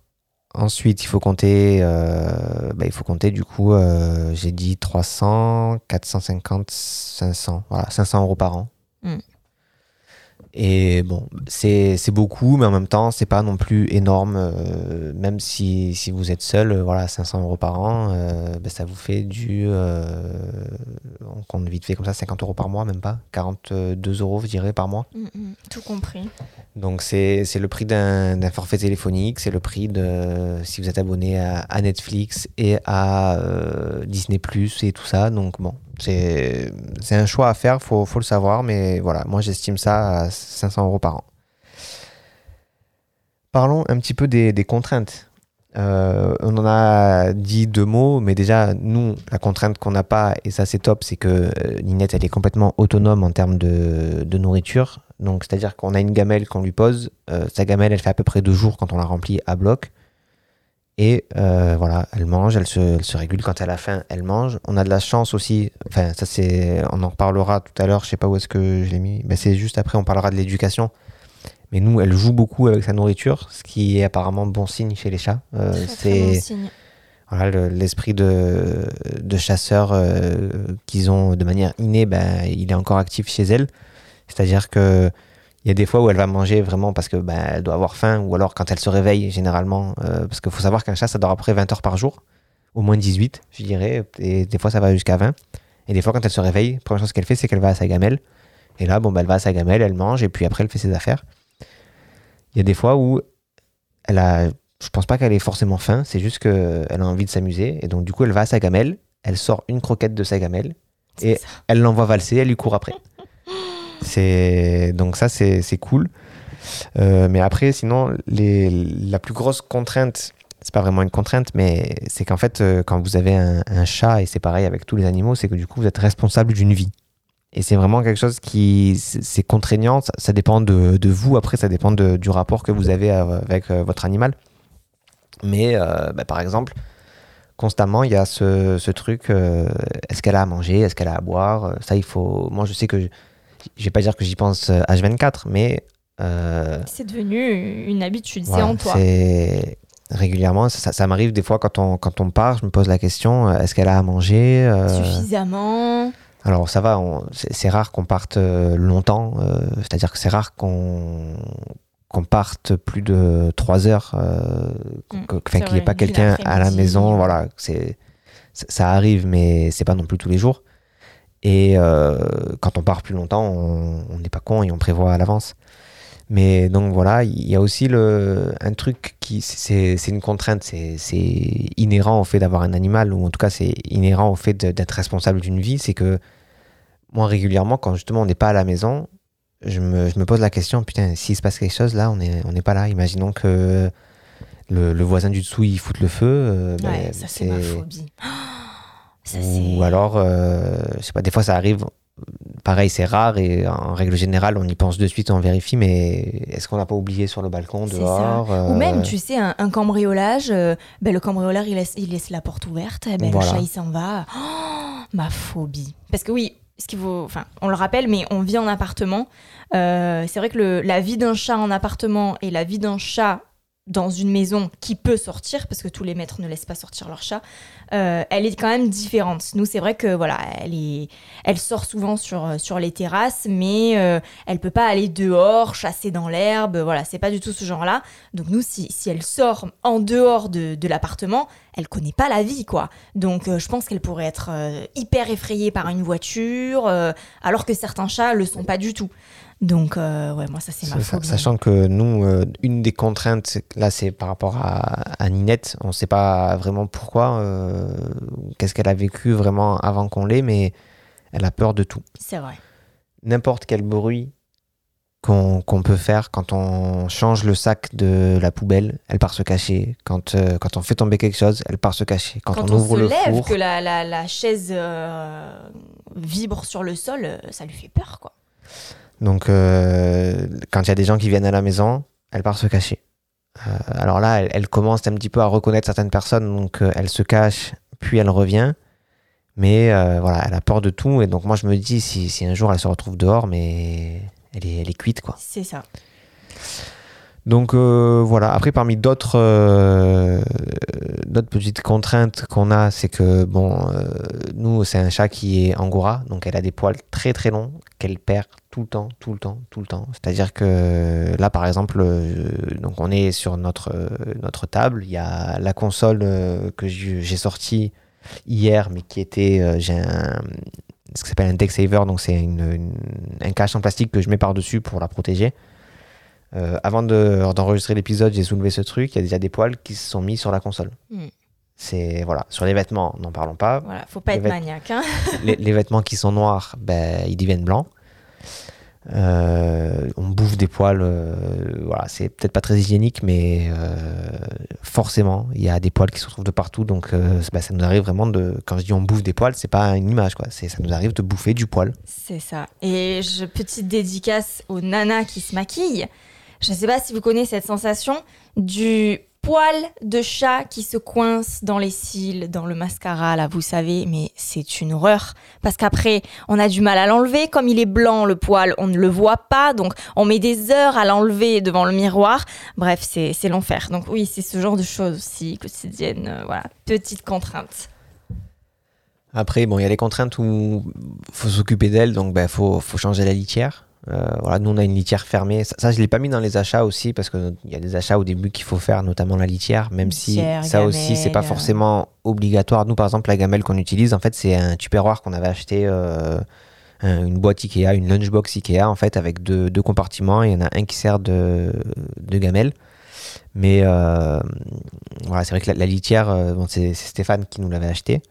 Ensuite, il faut compter, euh, bah, il faut compter du coup, euh, j'ai dit 300, 450, 500. Voilà, 500 euros par an. Mm. Et bon, c'est beaucoup, mais en même temps, c'est pas non plus énorme. Euh, même si, si, vous êtes seul, euh, voilà, 500 euros par an, euh, ben, ça vous fait du. on compte vite fait comme ça, 50 euros par mois, même pas. 42 euros, je dirais, par mois. Mm, mm, tout compris. Donc, c'est le prix d'un forfait téléphonique, c'est le prix de. Si vous êtes abonné à, à Netflix et à Disney Plus et tout ça. Donc, bon, c'est un choix à faire, faut, faut le savoir, mais voilà, moi j'estime ça à 500 euros par an. Parlons un petit peu des, contraintes. Euh, on en a dit deux mots, mais déjà, nous, la contrainte qu'on n'a pas, et ça c'est top, c'est que euh, Ninette, elle est complètement autonome en termes de, nourriture. Donc, c'est-à-dire qu'on a une gamelle qu'on lui pose. Euh, sa gamelle, elle fait à peu près deux jours quand on la remplit à bloc. Et euh, voilà, elle mange, elle se, régule quand elle a faim, elle mange. On a de la chance aussi, enfin ça c'est, on en reparlera tout à l'heure, je sais pas où est-ce que je l'ai mis, mais c'est juste après on parlera de l'éducation. Mais nous, elle joue beaucoup avec sa nourriture, ce qui est apparemment bon signe chez les chats. Euh, c'est voilà l'esprit de, de chasseur euh, qu'ils ont de manière innée, ben, il est encore actif chez elle. C'est-à-dire que il y a des fois où elle va manger vraiment parce que ben, elle doit avoir faim ou alors quand elle se réveille généralement. Euh, parce qu'il faut savoir qu'un chat, ça dort à peu près 20 heures par jour, au moins 18, je dirais. Et des fois, ça va jusqu'à 20. Et des fois, quand elle se réveille, la première chose qu'elle fait, c'est qu'elle va à sa gamelle. Et là, bon, ben, elle va à sa gamelle, elle mange et puis après, elle fait ses affaires. Il y a des fois où elle a. Je pense pas qu'elle ait forcément faim, c'est juste qu'elle a envie de s'amuser. Et donc, du coup, elle va à sa gamelle, elle sort une croquette de sa gamelle et elle l'envoie valser, elle lui court après. C'est donc ça c'est cool. Euh, mais après, sinon, les, la plus grosse contrainte, c'est pas vraiment une contrainte, mais c'est qu'en fait, euh, quand vous avez un, chat, et c'est pareil avec tous les animaux, c'est que du coup, vous êtes responsable d'une vie. Et c'est vraiment quelque chose qui, c'est contraignant, ça, dépend de, de, vous, après, ça dépend du rapport que vous avez avec euh, votre animal. Mais bah, par exemple, constamment, il y a ce, truc, est-ce qu'elle a à manger, est-ce qu'elle a à boire? Ça, il faut. Moi, je sais que vais pas dire que j'y pense H24, euh, mais. Euh, c'est devenu une habitude, c'est en toi. C'est régulièrement, ça, ça m'arrive des fois quand on, quand on part, je me pose la question euh, est-ce qu'elle a à manger Suffisamment. Alors ça va, c'est rare qu'on parte longtemps, c'est-à-dire que c'est rare qu'on qu'on parte plus de 3 heures, mmh, qu'il n'y ait pas quelqu'un à la maison, voilà, c'est ça arrive, mais c'est pas non plus tous les jours. Et euh, quand on part plus longtemps, on n'est pas con et on prévoit à l'avance. Mais donc voilà, il y a aussi le, un truc qui, c'est une contrainte, c'est inhérent au fait d'avoir un animal, ou en tout cas c'est inhérent au fait d'être responsable d'une vie, c'est que moi régulièrement, quand justement on n'est pas à la maison, je me, je me, pose la question, putain, s'il se passe quelque chose là, on n'est on pas là. Imaginons que le, le, voisin du dessous il fout le feu. Euh, ben, ça c'est ma phobie. (gasps) Ou alors, euh, je sais pas, des fois ça arrive. Pareil, c'est rare et en règle générale, on y pense de suite, on vérifie, mais est-ce qu'on n'a pas oublié sur le balcon, dehors Ou même, euh, tu sais, un, cambriolage, euh, ben, le cambrioleur, il laisse, il laisse la porte ouverte, eh ben, le chat, il s'en va. Oh, ma phobie. Parce que oui, ce qu'il faut, enfin, on le rappelle, mais on vit en appartement. c'est vrai que le, la vie d'un chat en appartement et la vie d'un chat dans une maison qui peut sortir, parce que tous les maîtres ne laissent pas sortir leur chat, euh, elle est quand même différente. Nous, c'est vrai que voilà, elle, est, elle sort souvent sur, euh, sur les terrasses, mais euh, elle peut pas aller dehors, chasser dans l'herbe. Voilà, c'est pas du tout ce genre-là. Donc nous, si, si elle sort en dehors de, de l'appartement, elle connaît pas la vie, quoi. Donc je pense qu'elle pourrait être hyper effrayée par une voiture, alors que certains chats le sont pas du tout. Donc, euh, ouais, moi, ça, c'est ma faute. Sachant que nous, euh, une des contraintes, là, c'est par rapport à, Ninette. On ne sait pas vraiment pourquoi, euh, qu'est-ce qu'elle a vécu vraiment avant qu'on l'ait, mais elle a peur de tout. C'est vrai. N'importe quel bruit qu'on peut faire quand on change le sac de la poubelle, elle part se cacher. Quand, quand on fait tomber quelque chose, elle part se cacher. Quand, on, ouvre se le lève, que la, la, la chaise vibre sur le sol, ça lui fait peur, quoi. Donc, euh, quand il y a des gens qui viennent à la maison, elle part se cacher. Euh, alors là, elle, commence un petit peu à reconnaître certaines personnes, donc euh, elle se cache, puis elle revient. Mais voilà, elle a peur de tout. Et donc, moi, je me dis, si, si un jour elle se retrouve dehors, mais elle est, elle est cuite, quoi. C'est ça. Donc euh, voilà, après parmi d'autres euh, petites contraintes qu'on a, c'est que bon, euh, nous c'est un chat qui est angora, donc elle a des poils très très longs qu'elle perd tout le temps, tout le temps, tout le temps. C'est-à-dire que là par exemple, donc on est sur notre notre table, il y a la console que j'ai sortie hier, mais qui était j'ai un ce qui s'appelle un deck saver, donc c'est un cache en plastique que je mets par dessus pour la protéger. Euh, avant d'enregistrer l'épisode, j'ai soulevé ce truc. Il y a déjà des poils qui se sont mis sur la console. Hmm. C'est voilà, sur les vêtements, n'en parlons pas. Voilà, faut pas être maniaque. Hein. les, vêtements qui sont noirs, ben, ils deviennent blancs. Euh, on bouffe des poils, euh, voilà, c'est peut-être pas très hygiénique, mais forcément, il y a des poils qui se retrouvent de partout, donc ben, ça nous arrive vraiment de, quand je dis on bouffe des poils, c'est pas une image, quoi, c'est ça nous arrive de bouffer du poil. C'est ça. Et petite dédicace aux nanas qui se maquillent. Je sais pas si vous connaissez cette sensation du poil de chat qui se coince dans les cils, dans le mascara, là, vous savez, mais c'est une horreur. Parce qu'après, on a du mal à l'enlever. Comme il est blanc, le poil, on ne le voit pas. Donc, on met des heures à l'enlever devant le miroir. Bref, c'est l'enfer. Donc, oui, c'est ce genre de choses aussi quotidiennes. Euh, voilà, petite contrainte. Après, bon, il y a les contraintes où faut s'occuper d'elle, donc il ben, faut, faut changer la litière. Euh, voilà, nous on a une litière fermée. Ça, je l'ai pas mis dans les achats aussi parce qu'il y a des achats au début qu'il faut faire, notamment la litière, même si ça aussi c'est pas forcément obligatoire. Nous par exemple la gamelle qu'on utilise, en fait c'est un tupperware qu'on avait acheté, euh, une boîte Ikea, une lunchbox Ikea en fait avec deux, deux, compartiments. Il y en a un qui sert de, de gamelle. Mais euh, voilà, c'est vrai que la, la litière, bon, c'est Stéphane qui nous l'avait acheté.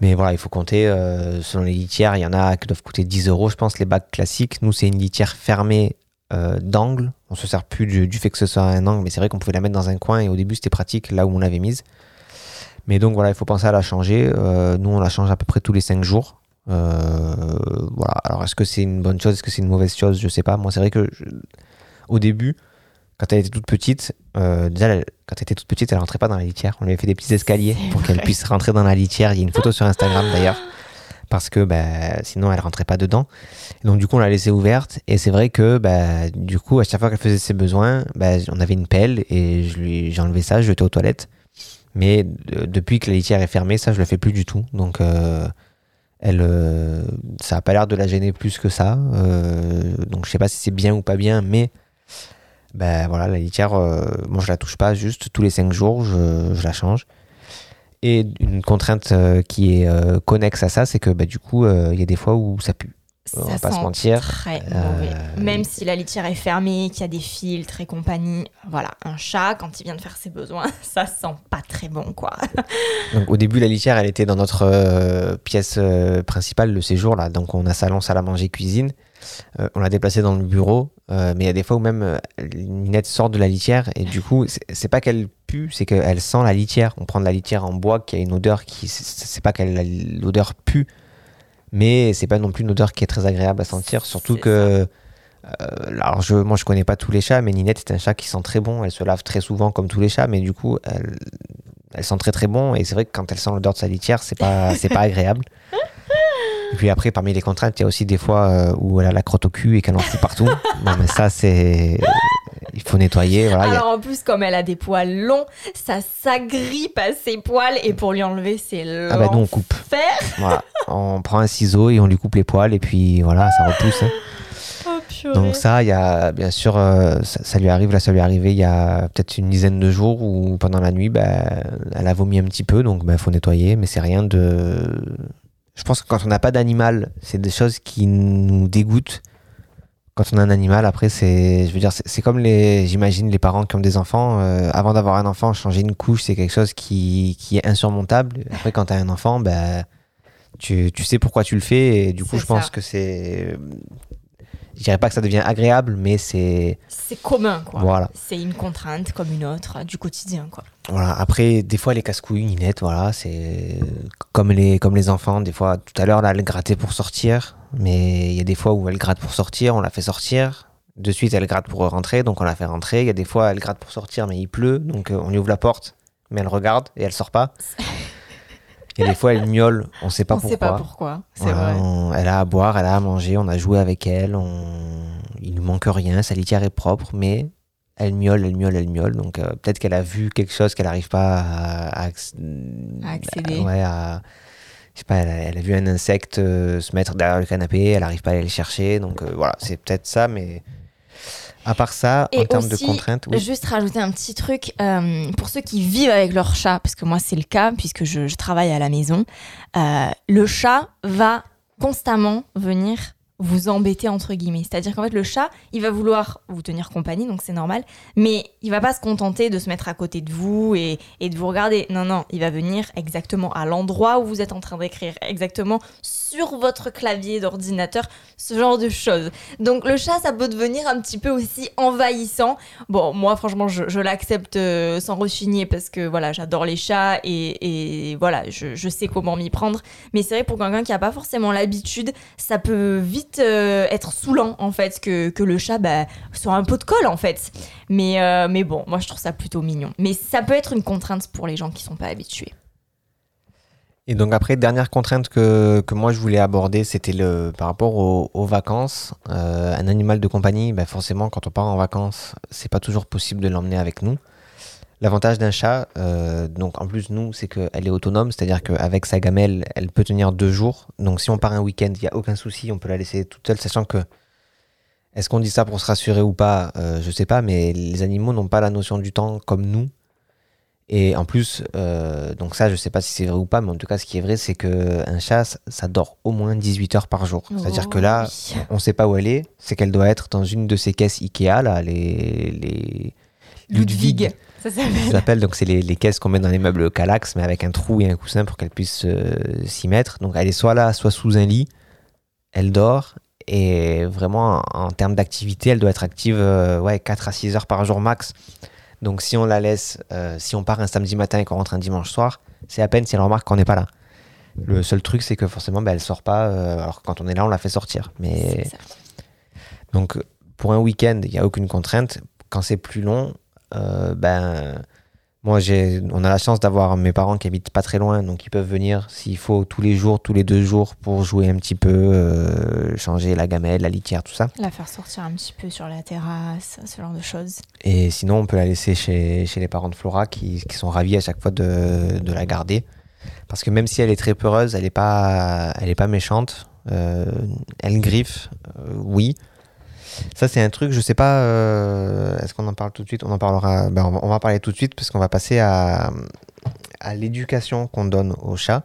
Mais voilà, il faut compter, euh, selon les litières, il y en a qui doivent coûter 10 euros, je pense, les bacs classiques. Nous, c'est une litière fermée euh, d'angle. On se sert plus du, fait que ce soit un angle, mais c'est vrai qu'on pouvait la mettre dans un coin et au début, c'était pratique là où on l'avait mise. Mais donc voilà, il faut penser à la changer. Euh, nous, on la change à peu près tous les 5 jours. voilà. Alors, est-ce que c'est une bonne chose? Est-ce que c'est une mauvaise chose? Je sais pas. Moi, c'est vrai que au début, quand elle était toute petite, euh, déjà, quand elle était toute petite, elle rentrait pas dans la litière. On lui avait fait des petits escaliers pour qu'elle puisse rentrer dans la litière. Il y a une photo sur Instagram d'ailleurs, parce que bah, sinon elle rentrait pas dedans. donc du coup, on l'a laissée ouverte. Et c'est vrai que bah, du coup, à chaque fois qu'elle faisait ses besoins, bah, on avait une pelle et je lui, j'ai enlevé ça, je jetais aux toilettes. Mais depuis que la litière est fermée, ça, je le fais plus du tout. Donc euh, elle, euh, ça a pas l'air de la gêner plus que ça. donc je sais pas si c'est bien ou pas bien, mais ben voilà, la litière, euh, moi je la touche pas, juste tous les 5 jours, je, je, la change. Et une contrainte euh, qui est euh, connexe à ça, c'est que bah, du coup, il y a des fois où ça pue. Ça on va pas se mentir. Très mauvais. Même si la litière est fermée, qu'il y a des filtres et compagnie, voilà, un chat, quand il vient de faire ses besoins, (laughs) ça sent pas très bon, quoi. (laughs) donc, au début, la litière, elle était dans notre pièce principale, le séjour, là. Donc, on a salon, salle à manger, cuisine. Euh, on l'a déplacée dans le bureau, euh, mais il y a des fois où même euh, Ninette sort de la litière et du coup, c'est pas qu'elle pue, c'est qu'elle sent la litière. On prend de la litière en bois qui a une odeur qui. C'est pas qu'elle l'odeur pue, mais c'est pas non plus une odeur qui est très agréable à sentir, surtout que. alors je, moi je connais pas tous les chats, mais Ninette c'est un chat qui sent très bon. Elle se lave très souvent comme tous les chats, mais du coup elle, elle sent très très bon. Et c'est vrai que quand elle sent l'odeur de sa litière, c'est pas c'est pas agréable. (laughs) Et puis après, parmi les contraintes, il y a aussi des fois euh, où elle a la crotte au cul et qu'elle en fout partout. (laughs) non, mais ça, c'est. il faut nettoyer. Voilà, a- Alors en plus, comme elle a des poils longs, ça s'agrippe à ses poils et pour lui enlever, c'est Ah bah nous on coupe. Voilà. on prend un ciseau et on lui coupe les poils et puis voilà, ça repousse. hein. Oh. Donc ça, il y a bien sûr, euh, ça, ça lui arrive, là ça lui est arrivé il y a peut-être une dizaine de jours où pendant la nuit, bah, elle a vomi un petit peu, donc il faut nettoyer, mais c'est rien de... Je pense que quand on n'a pas d'animal, c'est des choses qui nous dégoûtent. Quand on a un animal, après, c'est, je veux dire, c'est comme les, j'imagine, les parents qui ont des enfants. euh, avant d'avoir un enfant, changer une couche, c'est quelque chose qui, qui est insurmontable. Après, quand tu as un enfant, bah, tu, tu sais pourquoi tu le fais. Et du coup, je pense que c'est. Je dirais pas que ça devient agréable, mais c'est. C'est commun, quoi. Voilà. C'est une contrainte comme une autre euh, du quotidien, quoi. Voilà. Après, des fois, les casse-couilles, Ninette, voilà, c'est comme les, comme les enfants. Des fois, tout à l'heure, là, elle grattait pour sortir. Mais il y a des fois où elle gratte pour sortir, on la fait sortir. De suite, elle gratte pour rentrer, donc on la fait rentrer. Il y a des fois, elle gratte pour sortir, mais il pleut, donc euh, on lui ouvre la porte, mais elle regarde et elle sort pas. (laughs) Et des fois, elle miaule, on sait pas On pourquoi. sait pas pourquoi, c'est Voilà, vrai. on- elle a à boire, elle a à manger, on a joué avec elle, on... il lui manque rien, sa litière est propre, mais elle miaule, elle miaule, elle miaule. Donc euh, peut-être qu'elle a vu quelque chose qu'elle n'arrive pas à, à À accéder. ouais, à- je sais pas, elle a, elle a vu un insecte euh, se mettre derrière le canapé, elle n'arrive pas à aller le chercher. Donc euh, voilà, c'est peut-être ça, mais à part ça, en termes de contraintes, oui. Juste rajouter un petit truc euh, pour ceux qui vivent avec leur chat, parce que moi c'est le cas, puisque je, je travaille à la maison. euh, le chat va constamment venir vous embêter entre guillemets. C'est-à-dire qu'en fait le chat, il va vouloir vous tenir compagnie, donc c'est normal, mais il va pas se contenter de se mettre à côté de vous et, et de vous regarder. Non, non, il va venir exactement à l'endroit où vous êtes en train d'écrire, exactement sur votre clavier d'ordinateur, ce genre de choses. Donc le chat, ça peut devenir un petit peu aussi envahissant. Bon, moi, franchement, je, l'accepte euh, sans rechigner parce que voilà, j'adore les chats et, voilà, je, sais comment m'y prendre. Mais c'est vrai, pour quelqu'un qui n'a pas forcément l'habitude, ça peut vite euh, être saoulant en fait que, que le chat bah, soit un pot de colle en fait. Mais, euh, mais bon, moi, je trouve ça plutôt mignon. Mais ça peut être une contrainte pour les gens qui sont pas habitués. Et donc après, dernière contrainte que, que moi je voulais aborder, c'était le par rapport aux, aux vacances. Euh, un animal de compagnie, ben forcément, quand on part en vacances, c'est pas toujours possible de l'emmener avec nous. L'avantage d'un chat, euh, donc en plus nous, c'est qu'elle est autonome, c'est-à-dire qu'avec sa gamelle, elle peut tenir deux jours. Donc si on part un week-end, il n'y a aucun souci, on peut la laisser toute seule, sachant que est-ce qu'on dit ça pour se rassurer ou pas euh, Je sais pas, mais les animaux n'ont pas la notion du temps comme nous. Et en plus, euh, donc ça, je sais pas si c'est vrai ou pas, mais en tout cas, ce qui est vrai, c'est que un chat, ça, dort au moins 18 heures par jour. C'est-à-dire que là, Oui. on sait pas où elle est. C'est qu'elle doit être dans une de ces caisses Ikea, là, les, les Ludwig, ça s'appelle. s'appelle. Donc, c'est les, les caisses qu'on met dans les meubles Calax, mais avec un trou et un coussin pour qu'elle puisse euh, s'y mettre. Donc, elle est soit là, soit sous un lit. Elle dort. Et vraiment, en, en termes d'activité, elle doit être active euh, ouais, 4 à 6 heures par jour max. Donc, si on la laisse, euh, si on part un samedi matin et qu'on rentre un dimanche soir, c'est à peine si elle remarque qu'on n'est pas là. Le seul truc, c'est que forcément, bah, elle sort pas. euh, alors, quand on est là, on la fait sortir. Mais donc, pour un week-end, il n'y a aucune contrainte. Quand c'est plus long, euh, ben, moi, j'ai, on a la chance d'avoir mes parents qui habitent pas très loin, donc ils peuvent venir s'il faut tous les jours, tous les deux jours pour jouer un petit peu, euh, changer la gamelle, la litière, tout ça. La faire sortir un petit peu sur la terrasse, ce genre de choses. Et sinon, on peut la laisser chez, chez les parents de Flora qui, qui sont ravis à chaque fois de, de la garder. Parce que même si elle est très peureuse, elle n'est pas, elle est pas méchante. Euh, elle griffe, euh, oui. Ça, c'est un truc, je sais pas, euh, est-ce qu'on en parle tout de suite? On en parlera, ben, on, va, on va parler tout de suite parce qu'on va passer à, l'éducation qu'on donne au chat.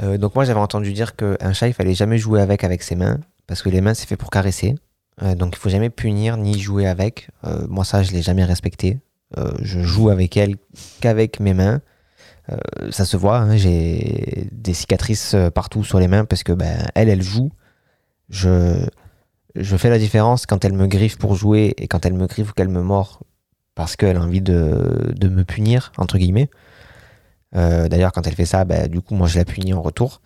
Euh, donc moi, j'avais entendu dire qu'un chat, il fallait jamais jouer avec avec ses mains parce que les mains, c'est fait pour caresser. Euh, donc il faut jamais punir ni jouer avec. Moi, ça, je l'ai jamais respecté. Je joue avec elle qu'avec mes mains. Ça se voit, hein, j'ai des cicatrices partout sur les mains parce que ben, elle, elle joue. Je, je fais la différence quand elle me griffe pour jouer et quand elle me griffe ou qu'elle me mord parce qu'elle a envie de, me punir, entre guillemets. Euh, D'ailleurs, quand elle fait ça, ben, du coup, moi, je la punis en retour.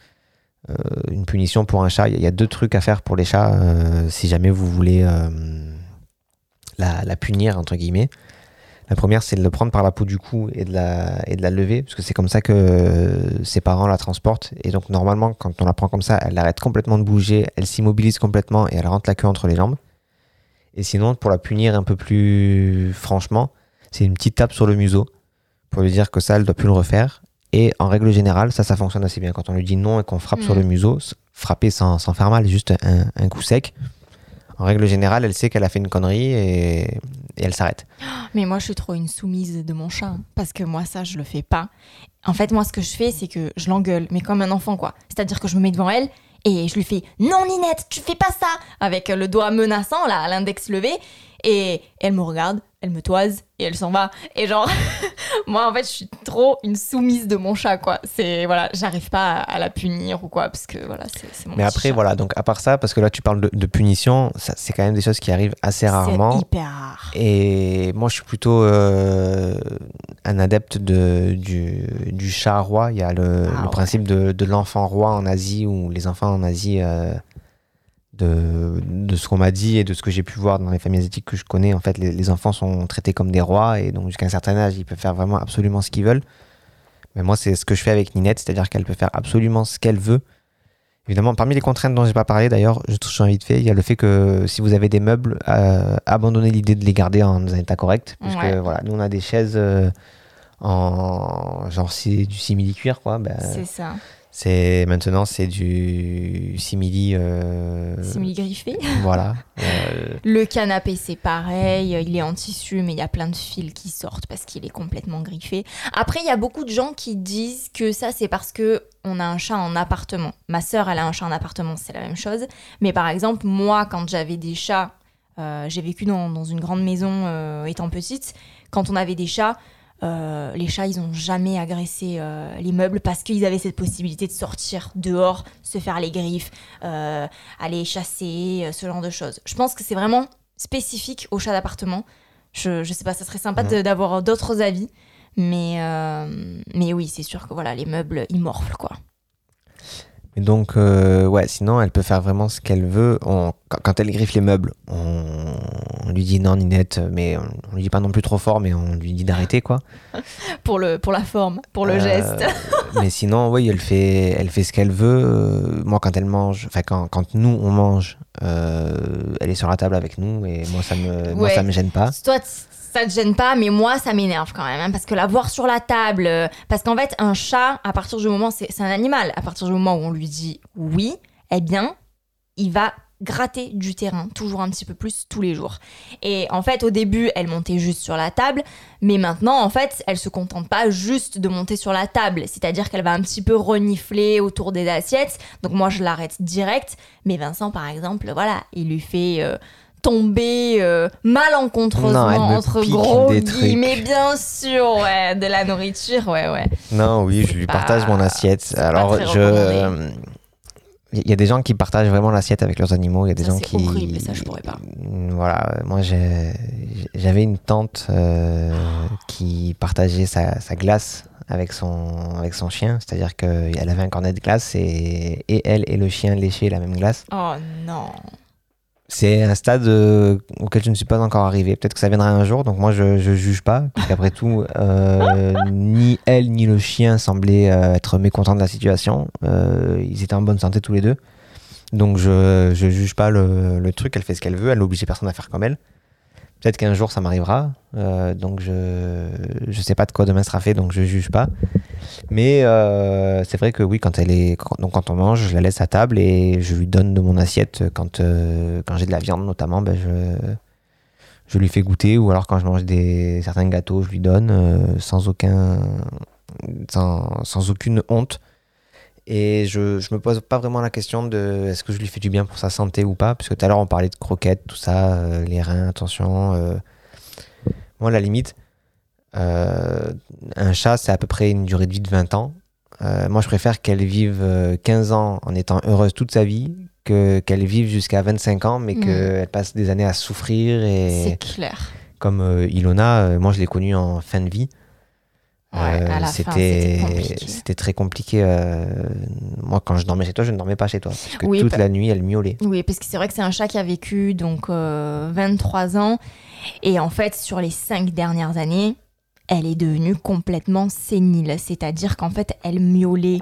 Euh, une punition pour un chat, il y, a deux trucs à faire pour les chats euh, si jamais vous voulez la, la punir, entre guillemets. La première, c'est de le prendre par la peau du cou et de la, et de la lever, parce que c'est comme ça que euh, ses parents la transportent. Et donc, normalement, quand on la prend comme ça, elle arrête complètement de bouger, elle s'immobilise complètement et elle rentre la queue entre les jambes. Et sinon, pour la punir un peu plus franchement, c'est une petite tape sur le museau pour lui dire que ça, elle doit plus le refaire. Et en règle générale, ça, ça fonctionne assez bien. Quand on lui dit non et qu'on frappe sur Mm. le museau, s- frapper sans, sans faire mal, juste un, un coup sec. En règle générale, elle sait qu'elle a fait une connerie et, et elle s'arrête. Mais moi, je suis trop une soumise de mon chat. hein, Parce que moi, ça, je le fais pas. En fait, moi, ce que je fais, c'est que je l'engueule, mais comme un enfant, quoi. C'est-à-dire que je me mets devant elle et je lui fais Non, Ninette, tu fais pas ça Avec le doigt menaçant, là, l'index levé. Et elle me regarde, elle me toise et elle s'en va. Et genre, (laughs) moi, en fait, je suis trop une soumise de mon chat, quoi. C'est, voilà, j'arrive pas à, à la punir ou quoi, parce que voilà, c'est mon Mais après, chat. voilà, donc à part ça, parce que là, tu parles de, de punition, c'est quand même des choses qui arrivent assez rarement. C'est hyper rare. Et moi, je suis plutôt euh, un adepte de, du, du chat roi. Il y a le, Ah le ouais. principe de, de l'enfant roi en Asie, où les enfants en Asie, euh, de, de ce qu'on m'a dit et de ce que j'ai pu voir dans les familles asiatiques que je connais, en fait, les, les enfants sont traités comme des rois, et donc jusqu'à un certain âge, ils peuvent faire vraiment absolument ce qu'ils veulent. Mais moi, c'est ce que je fais avec Ninette, c'est-à-dire qu'elle peut faire absolument ce qu'elle veut. Évidemment, parmi les contraintes dont j'ai pas parlé, d'ailleurs, je touche en vite fait, il y a le fait que si vous avez des meubles, euh, abandonnez l'idée de les garder en un état correct. Parce Ouais. que voilà, nous on a des chaises euh, en genre c'est du simili cuir quoi. Ben, C'est ça. C'est maintenant c'est du simili. euh, Simili griffé. voilà. Euh, (laughs) Le canapé, c'est pareil. Il est en tissu, mais il y a plein de fils qui sortent parce qu'il est complètement griffé. Après, il y a beaucoup de gens qui disent que ça, c'est parce que on a un chat en appartement. Ma sœur, elle a un chat en appartement, c'est la même chose. Mais par exemple, moi, quand j'avais des chats, euh, j'ai vécu dans, dans une grande maison euh, étant petite. Quand on avait des chats, euh, les chats, ils ont jamais agressé euh, les meubles parce qu'ils avaient cette possibilité de sortir dehors, se faire les griffes, euh, aller chasser, ce genre de choses. Je pense que c'est vraiment spécifique aux chats d'appartement. Je, je sais pas, ça serait sympa d'avoir d'autres avis. Mais, mais oui, c'est sûr que voilà, les meubles, ils morflent, quoi. Et donc, euh, ouais, sinon, elle peut faire vraiment ce qu'elle veut. On- quand, quand elle griffe les meubles, on, on lui dit non, Ninette, mais on, on lui dit pas non plus trop fort, mais on lui dit d'arrêter, quoi. (laughs) Pour, le, pour la forme, pour le Euh, geste. (laughs) mais sinon, oui, elle fait, elle fait ce qu'elle veut. Euh, moi, quand elle mange, enfin, quand, quand nous, on mange, euh, elle est sur la table avec nous et moi, ça me, moi, ça me gêne pas. Toi, ça te gêne pas, mais moi, ça m'énerve quand même. hein, parce que la voir sur la table. euh, Parce qu'en fait, un chat, à partir du moment. C'est un animal. À partir du moment où on lui dit oui, eh bien, il va gratter du terrain, toujours un petit peu plus tous les jours. Et en fait, au début, elle montait juste sur la table, mais maintenant, en fait, elle se contente pas juste de monter sur la table, c'est-à-dire qu'elle va un petit peu renifler autour des assiettes. Donc moi, je l'arrête direct. Mais Vincent, par exemple, voilà, il lui fait euh, tomber euh, malencontreusement Non, entre pique gros des guillemets, bien sûr, ouais, de la nourriture, ouais, ouais. Non, oui, je lui partage mon assiette. Alors, je. recommandé. euh, Il y a des gens qui partagent vraiment l'assiette avec leurs animaux. Il y a des Ça, gens c'est qui. horrible, ça, je pourrais pas. Voilà, moi j'avais une tante euh, qui partageait sa, sa glace avec son, avec son chien. C'est-à-dire qu'elle avait un cornet de glace et, et elle et le chien léchaient la même glace. Oh non. C'est un stade euh, auquel je ne suis pas encore arrivé. Peut-être que ça viendra un jour, donc moi je, je juge pas. Parce qu'après tout, euh, (laughs) ni elle ni le chien semblaient euh, être mécontents de la situation. Euh, ils étaient en bonne santé tous les deux. Donc je, je juge pas le, le truc. Elle fait ce qu'elle veut. Elle n'oblige personne à faire comme elle. Peut-être qu'un jour ça m'arrivera. Euh, donc je je sais pas de quoi demain sera fait, donc je juge pas. Mais euh, c'est vrai que oui, quand elle est donc quand on mange, je la laisse à table et je lui donne de mon assiette quand euh, quand j'ai de la viande notamment, ben je je lui fais goûter ou alors quand je mange des certains gâteaux, je lui donne sans aucun sans, sans aucune honte. Et je, je me pose pas vraiment la question de est-ce que je lui fais du bien pour sa santé ou pas, puisque tout à l'heure on parlait de croquettes, tout ça, euh, les reins, attention. euh. Moi, à la limite, euh, un chat, c'est à peu près une durée de vie de 20 ans. Moi, je préfère qu'elle vive euh, 15 ans en étant heureuse toute sa vie que qu'elle vive jusqu'à 25 ans, mais Mhm. qu'elle passe des années à souffrir. C'est Et clair. comme Ilona, moi, je l'ai connue en fin de vie. Ouais, Euh, c'était très compliqué. euh, moi, quand je dormais chez toi, je ne dormais pas chez toi. Parce que Oui, toute la nuit, elle miaulait. Oui, parce que c'est vrai que c'est un chat qui a vécu donc euh, 23 ans. Et en fait, sur les cinq dernières années, elle est devenue complètement sénile. C'est-à-dire qu'en fait, elle miaulait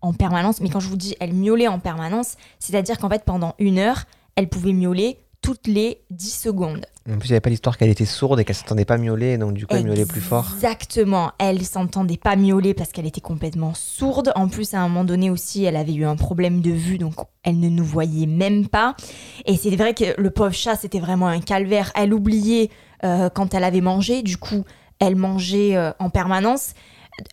en permanence. Mais quand je vous dis elle miaulait en permanence, c'est-à-dire qu'en fait, pendant une heure, elle pouvait miauler toutes les 10 secondes. En plus, il n'y avait pas l'histoire qu'elle était sourde et qu'elle s'entendait pas miauler, donc du coup, elle miaulait plus fort. Exactement. Elle s'entendait pas miauler parce qu'elle était complètement sourde. En plus, à un moment donné aussi, elle avait eu un problème de vue, donc elle ne nous voyait même pas. Et c'est vrai que le pauvre chat, c'était vraiment un calvaire. Elle oubliait euh, quand elle avait mangé, du coup, elle mangeait euh, en permanence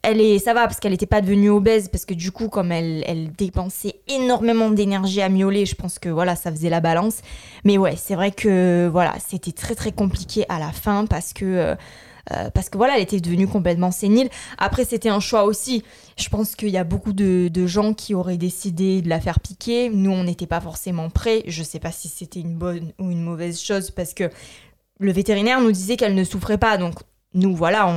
elle est, ça va parce qu'elle n'était pas devenue obèse parce que du coup comme elle, elle dépensait énormément d'énergie à miauler, je pense que voilà ça faisait la balance. Mais ouais c'est vrai que voilà c'était très très compliqué à la fin parce que euh, euh, parce que voilà elle était devenue complètement sénile. Après c'était un choix aussi. Je pense qu'il y a beaucoup de, gens qui auraient décidé de la faire piquer. Nous on n'était pas forcément prêts. Je sais pas si c'était une bonne ou une mauvaise chose parce que le vétérinaire nous disait qu'elle ne souffrait pas, donc nous, voilà,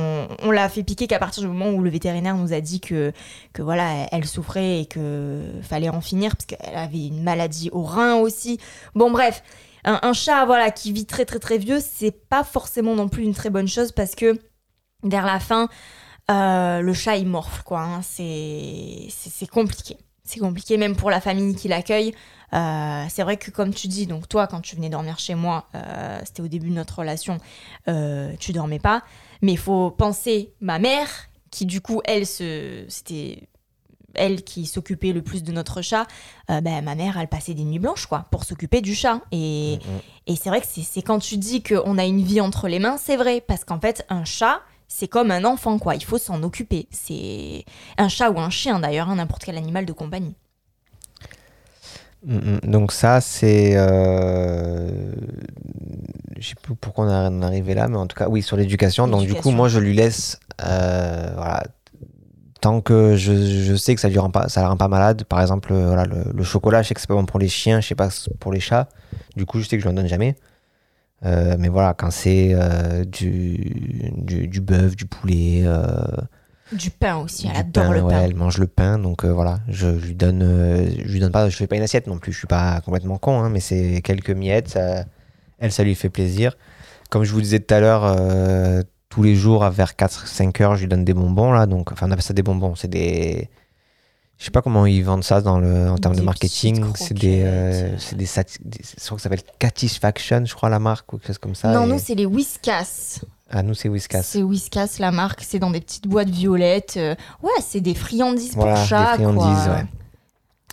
on, l'a fait piquer qu'à partir du moment où le vétérinaire nous a dit que, voilà, elle souffrait et que fallait en finir parce qu'elle avait une maladie au rein aussi. Bon, bref, un, chat, voilà, qui vit très très très vieux, c'est pas forcément non plus une très bonne chose parce que vers la fin, euh, le chat il morfle, quoi. Hein. c'est compliqué. C'est compliqué même pour la famille qui l'accueille. Euh, c'est vrai que comme tu dis, donc toi quand tu venais dormir chez moi, euh, c'était au début de notre relation, euh, tu dormais pas. Mais il faut penser ma mère qui du coup elle se, c'était elle qui s'occupait le plus de notre chat, ben, ma mère, elle passait des nuits blanches, quoi, pour s'occuper du chat. Et, mm, mm. et c'est vrai que c'est quand tu dis qu'on a une vie entre les mains, c'est vrai, parce qu'en fait, un chat, c'est comme un enfant, quoi. Il faut s'en occuper. C'est un chat ou un chien, d'ailleurs, hein, n'importe quel animal de compagnie. Mm, mm. Donc ça, c'est... Euh... Je sais plus pourquoi on est arrivé là, mais en tout cas, oui, sur l'éducation. Donc du coup, moi, je lui laisse... Euh, voilà, tant que je, je, sais que ça ne rend pas, ça la rend pas malade. Par exemple, euh, voilà, le, chocolat, je sais que c'est pas bon pour les chiens, je sais pas pour les chats. Du coup, je sais que je n'en donne jamais. Euh, mais voilà, quand c'est euh, du, du, du bœuf, du poulet, du pain aussi, elle adore le pain. Elle mange le pain, donc euh, voilà, je lui donne, euh, je lui donne pas, je fais pas une assiette non plus, je suis pas complètement con, hein, mais c'est quelques miettes, elle, ça lui fait plaisir. Comme je vous disais tout à l'heure, euh, tous les jours vers 4-5 heures, je lui donne des bonbons là, donc enfin on appelle ça des bonbons, c'est des, je sais pas comment ils vendent ça dans le, en termes de marketing, c'est des, c'est des, je crois que ça s'appelle Satisfaction, je crois la marque ou quelque chose comme ça. Non, nous c'est les Whiskas. Ah, nous, c'est Whiskas. C'est Whiskas, la marque. C'est dans des petites boîtes violettes. Euh, ouais, c'est des friandises pour chat. Des friandises, ouais.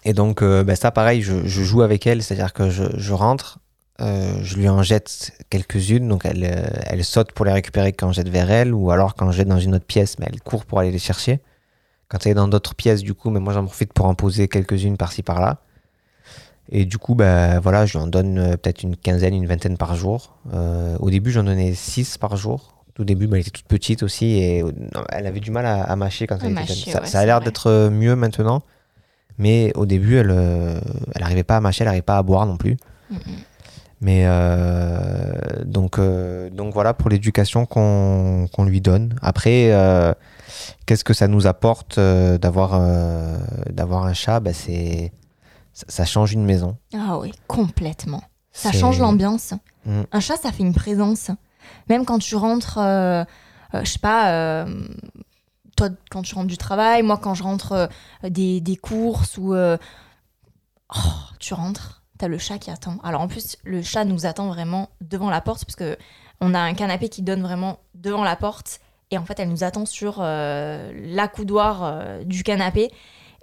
Et donc, euh, bah, ça, pareil, je, joue avec elle. C'est-à-dire que je, rentre, euh, je lui en jette quelques-unes. Donc, elle, elle saute pour les récupérer quand je jette vers elle. Ou alors, quand je jette dans une autre pièce, mais elle court pour aller les chercher. Quand elle est dans d'autres pièces, du coup, mais moi, j'en profite pour en poser quelques-unes par-ci, par-là. Et du coup, bah, voilà, je lui en donne euh, peut-être une quinzaine, une vingtaine par jour. Euh, au début, j'en donnais 6 par jour. Au début, bah, elle était toute petite aussi et euh, elle avait du mal à, mâcher quand elle était jeune. Ça, a l'air d'être mieux maintenant, mais au début, elle n'arrivait pas à mâcher, elle n'arrivait pas à boire non plus. Mais donc, donc voilà pour l'éducation qu'on lui donne. Après, qu'est-ce que ça nous apporte d'avoir d'avoir un chat? Bah, C'est ça, change une maison. Ah oui, complètement. Ça change l'ambiance. Mm. Un chat, ça fait une présence. Même quand tu rentres, euh, euh, je sais pas, euh, toi, quand tu rentres du travail, moi, quand je rentre des, des, courses ou. Oh, tu rentres, t'as le chat qui attend. Alors en plus, le chat nous attend vraiment devant la porte, parce que on a un canapé qui donne vraiment devant la porte. Et en fait, elle nous attend sur la coudoir du canapé.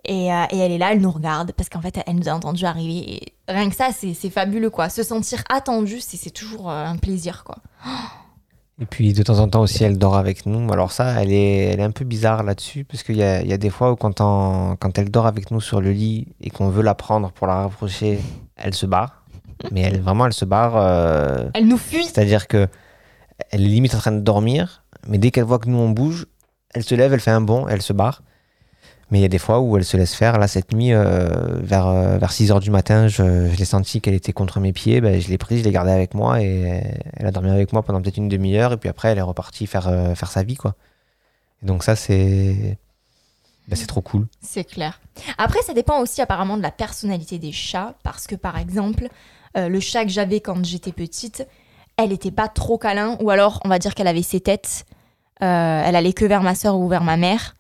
Euh, et, elle est là, elle nous regarde parce qu'en fait, elle nous a entendu arriver. Et rien que ça, c'est fabuleux, quoi. Se sentir attendu, c'est toujours euh, un plaisir, quoi. Et puis de temps en temps aussi, elle dort avec nous. Alors ça, elle est, elle est un peu bizarre là-dessus, parce qu'il y a, y a, des fois où quand, quand elle dort avec nous sur le lit et qu'on veut la prendre pour la rapprocher, elle se barre. Mais elle, vraiment, elle se barre. Euh, elle nous fuit. C'est-à-dire que elle est limite en train de dormir, mais dès qu'elle voit que nous on bouge, elle se lève, elle fait un bond, elle se barre. Mais il y a des fois où elle se laisse faire. Là, cette nuit, euh, vers, euh, vers 6 h du matin, je, je l'ai senti qu'elle était contre mes pieds. Ben, je l'ai prise, je l'ai gardée avec moi et elle a dormi avec moi pendant peut-être une demi-heure. Et puis après, elle est repartie faire, euh, faire sa vie. Quoi. Et donc, ça, c'est. Ben, c'est trop cool. C'est clair. Après, ça dépend aussi apparemment de la personnalité des chats. Parce que, par exemple, le chat que j'avais quand j'étais petite, elle n'était pas trop câlin. Ou alors, on va dire qu'elle avait ses têtes. elle allait que vers ma soeur ou vers ma mère.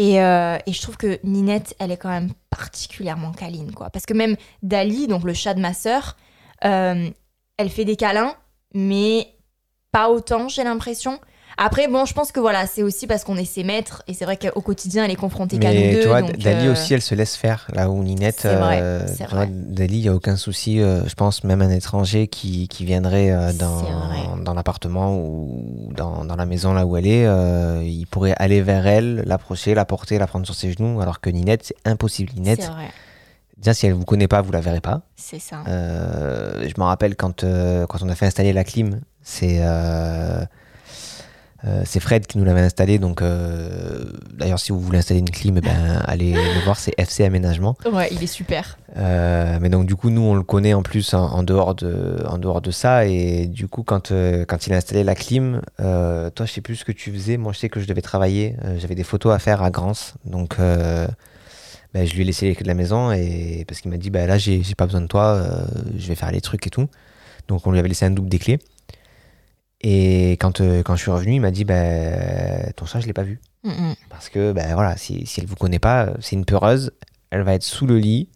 Euh, et, je trouve que Ninette, elle est quand même particulièrement câline, quoi. Parce que même Dali, donc le chat de ma sœur, euh, elle fait des câlins, mais pas autant, j'ai l'impression. Après, bon, je pense que voilà, c'est aussi parce qu'on est ses maîtres et c'est vrai qu'au quotidien, elle est confrontée qu'à nous deux. tu vois, donc, Dali euh, aussi, elle se laisse faire. Là où Ninette, C'est vrai, euh, vois. Dali, il n'y a aucun souci. euh, je pense même un étranger qui, qui viendrait euh, dans, dans l'appartement ou dans, dans la maison là où elle est, il pourrait aller vers elle, l'approcher, la porter, la prendre sur ses genoux. Alors que Ninette, c'est impossible. Ninette, vrai, déjà, si elle ne vous connaît pas, vous la verrez pas. c'est ça. Je me rappelle quand, quand on a fait installer la clim, c'est euh, c'est Fred qui nous l'avait installé. Donc, euh, d'ailleurs, si vous voulez installer une clim, eh ben, (laughs) allez le voir, c'est FC Aménagement. Ouais, il est super. Euh, mais donc, du coup, nous, on le connaît en plus en, en dehors, de, en dehors de ça. Et du coup, quand, quand il a installé la clim, toi, je sais plus ce que tu faisais. Moi, je sais que je devais travailler. J'avais des photos à faire à Grance. Donc, ben, je lui ai laissé les clés de la maison et parce qu'il m'a dit bah, là j'ai pas besoin de toi, je vais faire les trucs et tout. Donc on lui avait laissé un double des clés. Et quand, euh, quand je suis revenu, il m'a dit bah, ton chat je l'ai pas vu parce que ben voilà si, si elle vous connaît pas, euh, c'est une peureuse, elle va être sous le lit.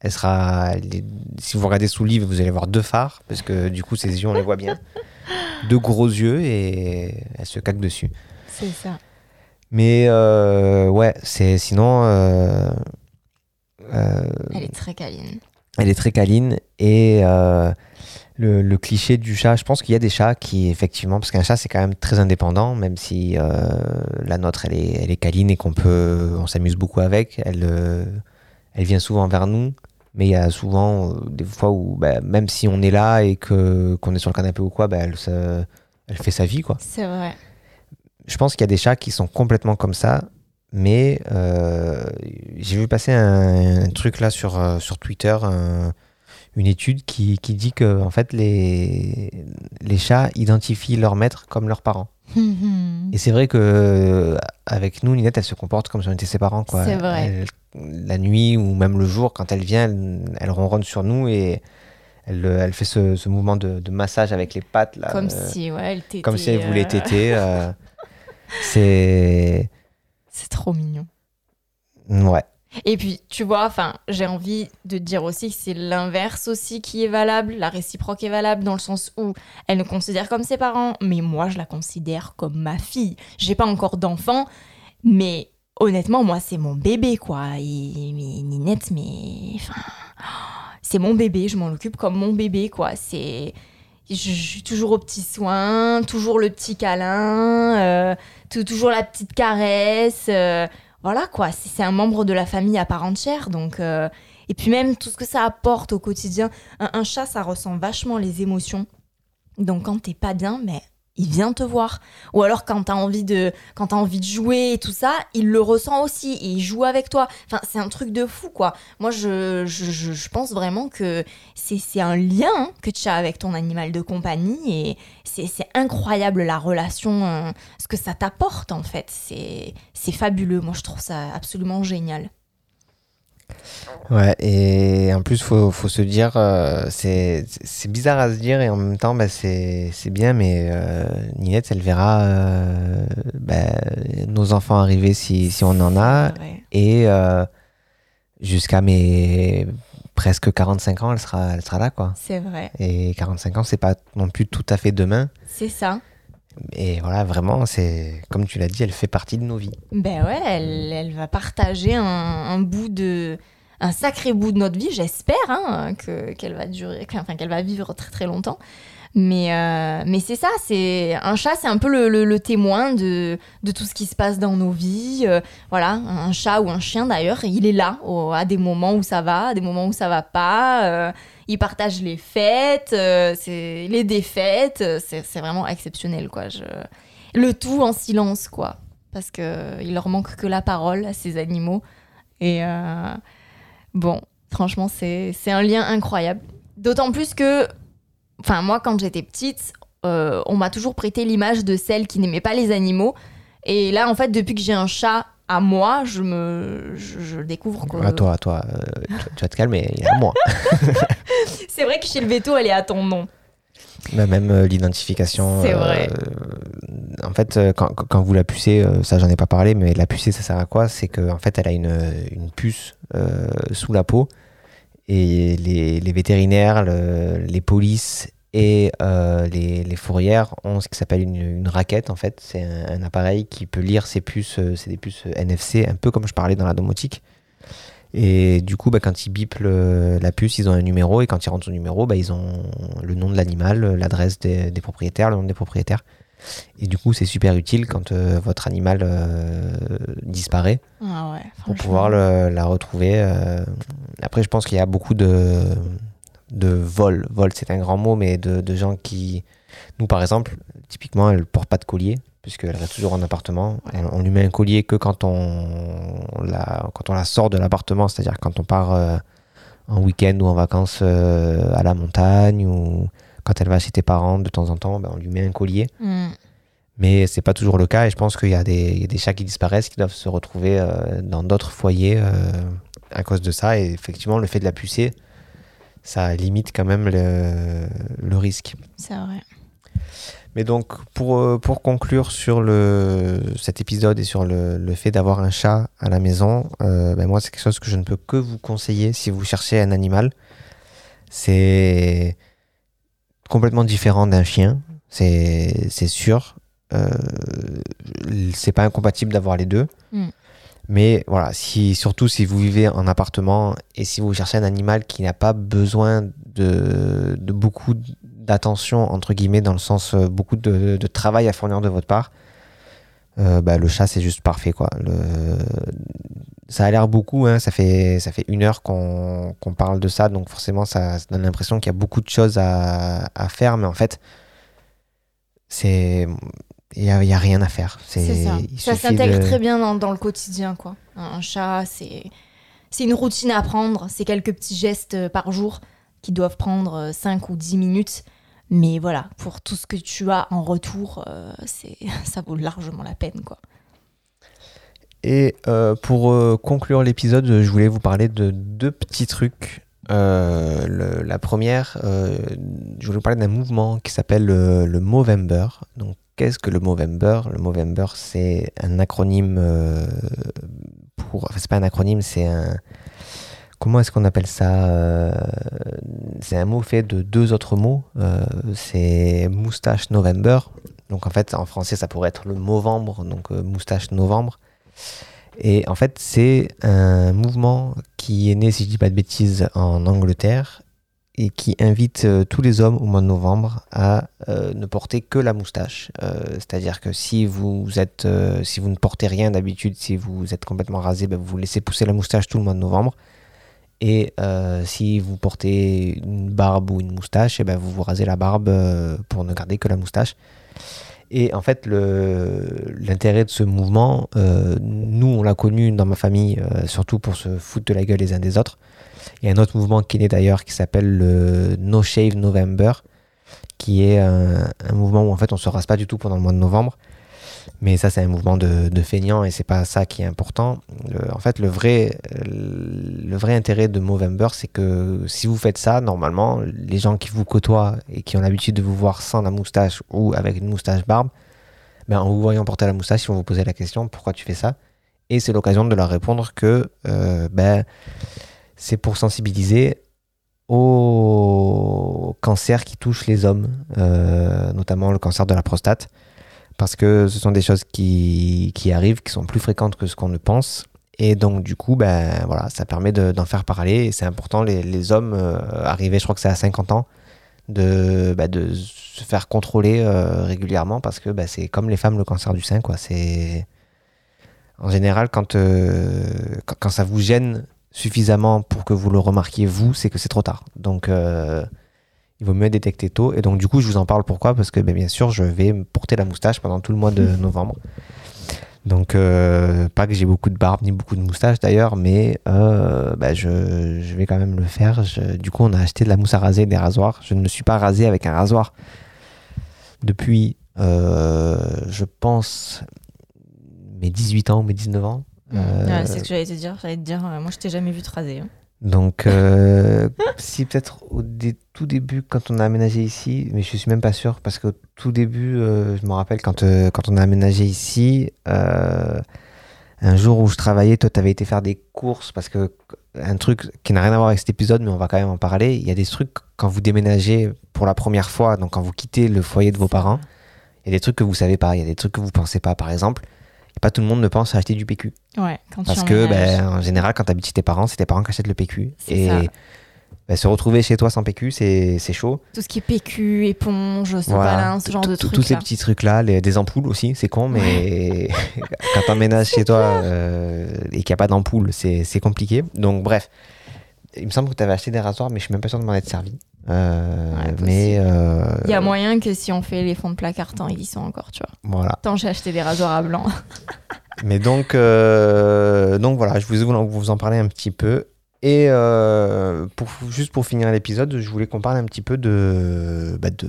Elle sera, elle est- si vous regardez sous le lit, vous allez voir deux phares parce que du coup ses yeux on les voit bien, (laughs) deux gros yeux et elle se caque dessus. C'est ça. Mais euh, ouais, c'est sinon euh, Elle est très câline. elle est très câline et euh, le, le cliché du chat, je pense qu'il y a des chats qui effectivement, parce qu'un chat c'est quand même très indépendant, même si euh, la nôtre elle est, elle est câline et qu'on peut, on s'amuse beaucoup avec, elle, euh, elle vient souvent vers nous. Mais il y a souvent euh, des fois où, bah, même si on est là et que qu'on est sur le canapé ou quoi, bah, elle, se- elle fait sa vie quoi. C'est vrai. Je pense qu'il y a des chats qui sont complètement comme ça, mais j'ai vu passer un, un truc là sur, sur Twitter, un- une étude qui, qui dit que en fait les, les chats identifient leurs maîtres comme leurs parents. Mm, Et c'est vrai que euh, avec nous, Ninette, elle se comporte comme si on était ses parents. Quoi. C'est vrai. Elle- la nuit ou même le jour, quand elle vient, elle, elle ronronne sur nous et elle, elle fait ce, ce mouvement de, de massage avec les pattes. Là, Comme euh, si, ouais, elle comme si elle voulait euh, téter. euh, (laughs) c'est. C'est trop mignon. Ouais. Et puis, tu vois, enfin, j'ai envie de dire aussi que c'est l'inverse aussi qui est valable, la réciproque est valable dans le sens où elle nous considère comme ses parents, mais moi, je la considère comme ma fille. J'ai pas encore d'enfant, mais honnêtement, moi, c'est mon bébé, quoi. Et, mais Ninette, mais enfin, c'est mon bébé, je m'en occupe comme mon bébé, quoi. C'est je, suis toujours au petit soin, toujours le petit câlin, euh, tou- toujours la petite caresse. euh, voilà quoi, c'est c'est un membre de la famille à part entière. Donc, euh, et puis même tout ce que ça apporte au quotidien. Un chat, ça ressent vachement les émotions. Donc quand t'es pas bien, mais il vient te voir. Ou alors quand t'as envie de, quand t'as envie de jouer et tout ça, il le ressent aussi et il joue avec toi. Enfin, c'est un truc de fou quoi. Moi, je, je, je- pense vraiment que c'est un lien hein, que tu as avec ton animal de compagnie et c'est incroyable la relation, euh, ce que ça t'apporte en fait. C'est fabuleux. Moi, je trouve ça absolument génial. Ouais, et en plus, faut, faut se dire, euh, c'est bizarre à se dire, et en même temps, bah, c'est bien, mais euh, Ninette, elle verra euh, bah, nos enfants arriver si, si on en a, Ouais. et euh, jusqu'à mes presque 45 ans, elle sera, elle sera là, quoi. C'est vrai. Et 45 ans, c'est pas non plus tout à fait demain. C'est ça. Et voilà, vraiment, c'est comme tu l'as dit, elle fait partie de nos vies. Ben ouais, elle, elle va partager un, bout de. Un sacré bout de notre vie, j'espère, hein, que, qu'elle va durer, enfin, qu'elle va vivre très très longtemps. Mais, euh, mais c'est ça, c'est un chat, c'est un peu le, le- témoin de, de tout ce qui se passe dans nos vies. Euh, voilà, un chat ou un chien d'ailleurs, il est là à des moments où ça va, à des moments où ça va pas. Euh, il partage les fêtes, euh, les défaites. euh, C'est, vraiment exceptionnel, quoi. Je... Le tout en silence, quoi parce que il leur manque que la parole à ces animaux. Et euh, bon, franchement, c'est un lien incroyable. D'autant plus que, enfin, moi, quand j'étais petite, euh, on m'a toujours prêté l'image de celle qui n'aimait pas les animaux. Et là, en fait, depuis que j'ai un chat à moi, je me je, je découvre que. À toi, à toi, euh, tu, tu vas te calmer, il y a moi. (laughs) C'est vrai que chez le veto, elle est à ton nom. Bah, même euh, l'identification. C'est euh, vrai. en fait, euh, quand, quand vous la pucez, euh, ça j'en ai pas parlé, mais la pucer, ça sert à quoi? C'est qu'en en fait, elle a une, une puce euh, sous la peau. Et les, les vétérinaires, le- les polices Et les, les, fourrières ont ce qui s'appelle une, une, raquette, en fait. C'est un, appareil qui peut lire ces puces, c'est des puces NFC, un peu comme je parlais dans la domotique. Et du coup, bah, quand ils bipent la puce, ils ont un numéro. Et quand ils rentrent au numéro, bah, ils ont le nom de l'animal, l'adresse des, propriétaires, le nom des propriétaires. Et du coup, c'est super utile quand euh, votre animal euh, disparaît ah pour pouvoir la retrouver. Euh. Après, je pense qu'il y a beaucoup de, de vols. Vol, c'est un grand mot, mais de, de, gens qui. Nous, par exemple, typiquement, elle ne porte pas de collier puisqu'elle reste toujours en appartement. On, lui met un collier que quand on la, quand on la sort de l'appartement, c'est-à-dire quand on part en week-end ou en vacances à la montagne ou quand elle va chez tes parents, de temps en temps, ben, on lui met un collier. Mm. Mais c'est pas toujours le cas et je pense qu'il y, a des chats qui disparaissent qui doivent se retrouver euh, dans d'autres foyers euh, à cause de ça. Et effectivement, le fait de la pucer, ça limite quand même le, risque. C'est vrai. Mais donc, pour, euh, pour conclure sur le, cet épisode et sur le, fait d'avoir un chat à la maison, ben moi, c'est quelque chose que je ne peux que vous conseiller si vous cherchez un animal. C'est complètement différent d'un chien, c'est sûr. Euh, c'est pas incompatible d'avoir les deux. Mm. Mais voilà, si, surtout si vous vivez en appartement et si vous cherchez un animal qui n'a pas besoin de, beaucoup d'attention, entre guillemets, dans le sens euh, beaucoup de, travail à fournir de votre part, euh, bah, le chat c'est juste parfait. Quoi. Ça a l'air beaucoup, hein, ça, fait, ça fait une heure qu'on parle de ça, donc forcément ça, donne l'impression qu'il y a beaucoup de choses à, faire, mais en fait, c'est il n'y a, a, rien à faire. C'est ça. Ça s'intègre très bien dans, dans, le quotidien. quoi. Un, chat, c'est une routine à prendre, c'est quelques petits gestes euh, par jour qui doivent prendre 5 euh, ou 10 minutes. Mais voilà, pour tout ce que tu as en retour, euh, (laughs) ça vaut largement la peine. quoi. Et euh, pour euh, conclure l'épisode, je voulais vous parler de deux petits trucs. Euh, la première, je voulais vous parler d'un mouvement qui s'appelle le, le, Movember. Donc, qu'est-ce que le Movember? Le Movember, c'est un acronyme pour. Enfin, c'est pas un acronyme, c'est un. Comment est-ce qu'on appelle ça C'est un mot fait de deux autres mots. c'est moustache November. Donc en fait, en français, ça pourrait être le Movembre, donc moustache novembre. Et en fait, c'est un mouvement qui est né, si je dis pas de bêtises, en Angleterre et qui invite euh, tous les hommes au mois de novembre à euh, ne porter que la moustache. Euh, c'est-à-dire que si vous êtes, si vous ne portez rien d'habitude, si vous êtes complètement rasé, ben, vous laissez pousser la moustache tout le mois de novembre. Et si vous portez une barbe ou une moustache, et eh ben, vous vous rasez la barbe pour ne garder que la moustache. Et en fait, l'intérêt de ce mouvement, euh, nous, on l'a connu dans ma famille, euh, surtout pour se foutre de la gueule les uns des autres. Il y a un autre mouvement qui est d'ailleurs qui s'appelle le No Shave November, qui est un, un, mouvement où en fait on se rase pas du tout pendant le mois de novembre. Mais ça, c'est un mouvement de, feignant et c'est pas ça qui est important. en fait, le vrai, le vrai intérêt de Movember, c'est que si vous faites ça, normalement, les gens qui vous côtoient et qui ont l'habitude de vous voir sans la moustache ou avec une moustache barbe, ben, en vous voyant porter la moustache, ils vont vous poser la question pourquoi tu fais ça? Et c'est l'occasion de leur répondre que euh, ben, c'est pour sensibiliser au cancer qui touche les hommes, euh, notamment le cancer de la prostate parce que ce sont des choses qui, qui arrivent, qui sont plus fréquentes que ce qu'on ne pense. Et donc, du coup, ben, voilà, ça permet d'en faire parler. Et c'est important, les, hommes euh, arrivés, je crois que c'est à 50 ans, de, ben, de se faire contrôler euh, régulièrement parce que ben, c'est comme les femmes, le cancer du sein. Quoi. En général, quand, euh, quand, quand, ça vous gêne suffisamment pour que vous le remarquiez, vous, c'est que c'est trop tard. Donc, il vaut mieux détecter tôt. Et donc, du coup, je vous en parle pourquoi? Parce que, ben, bien sûr, je vais porter la moustache pendant tout le mois de (laughs) novembre. Donc, euh, pas que j'ai beaucoup de barbe ni beaucoup de moustache d'ailleurs, mais euh, ben, je, je, vais quand même le faire. du coup, on a acheté de la mousse à raser, des rasoirs. Je ne me suis pas rasé avec un rasoir depuis, euh, je pense, mes 18 ans ou mes 19 ans. Mmh. c'est ce que j'allais te dire. J'allais te dire, moi, je t'ai jamais vu te raser. Hein. Donc, euh, (laughs) si peut-être au tout début, quand on a aménagé ici, mais je suis même pas sûr, parce qu'au tout début, euh, je me rappelle quand, euh, quand on a aménagé ici, un jour où je travaillais, toi, tu avais été faire des courses, parce que un truc qui n'a rien à voir avec cet épisode, mais on va quand même en parler, il y a des trucs, quand vous déménagez pour la première fois, donc quand vous quittez le foyer de vos parents, il y a des trucs que vous savez pas, il y a des trucs que vous pensez pas. Par exemple, pas tout le monde ne pense à acheter du PQ. Ouais, quand Parce tu que, ben, en général, quand tu habites chez tes parents, c'est tes parents qui achètent le PQ. Et ça. ben, se retrouver chez toi sans PQ, c'est chaud. Tout ce qui est PQ, éponge, sopalin, ce genre de trucs. Tous ces petits trucs-là, les- des ampoules aussi, c'est con, mais (laughs) quand t'emménages chez toi (laughs) euh, et qu'il n'y a pas d'ampoule, c'est c'est compliqué. Donc, bref, il me semble que tu avais acheté des rasoirs, mais je suis même pas sûr de m'en être servi. Euh, Ouais, mais euh, Il y a moyen que si on fait les fonds de placard, tant ils y sont encore, tu vois. voilà. Tant j'ai acheté des rasoirs à blanc. (laughs) Mais donc, euh, donc voilà, je voulais vous, vous en parler un petit peu. Et euh, pour, juste pour finir l'épisode, je voulais qu'on parle un petit peu de, bah, de,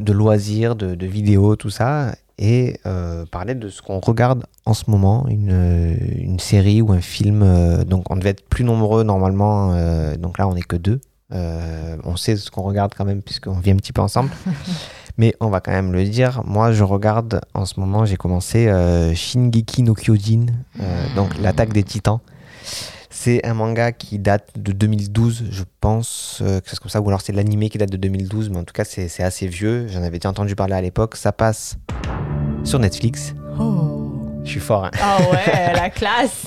de loisirs, de, de vidéos, tout ça, et euh, parler de ce qu'on regarde en ce moment, une, une série ou un film. euh, donc on devait être plus nombreux normalement, euh, donc là on n'est que deux. Euh, on sait ce qu'on regarde quand même puisqu'on vit un petit peu ensemble. (laughs) Mais on va quand même le dire. Moi, je regarde en ce moment, j'ai commencé euh, Shingeki no Kyojin, euh, donc l'attaque des titans. C'est un manga qui date de 2012, je pense, euh, quelque chose comme ça, ou alors c'est l'animé qui date de 2012, mais en tout cas c'est c'est assez vieux. J'en avais déjà entendu parler à l'époque. Ça passe sur Netflix. Oh. Je suis fort. hein. Ah ouais, (laughs) la classe.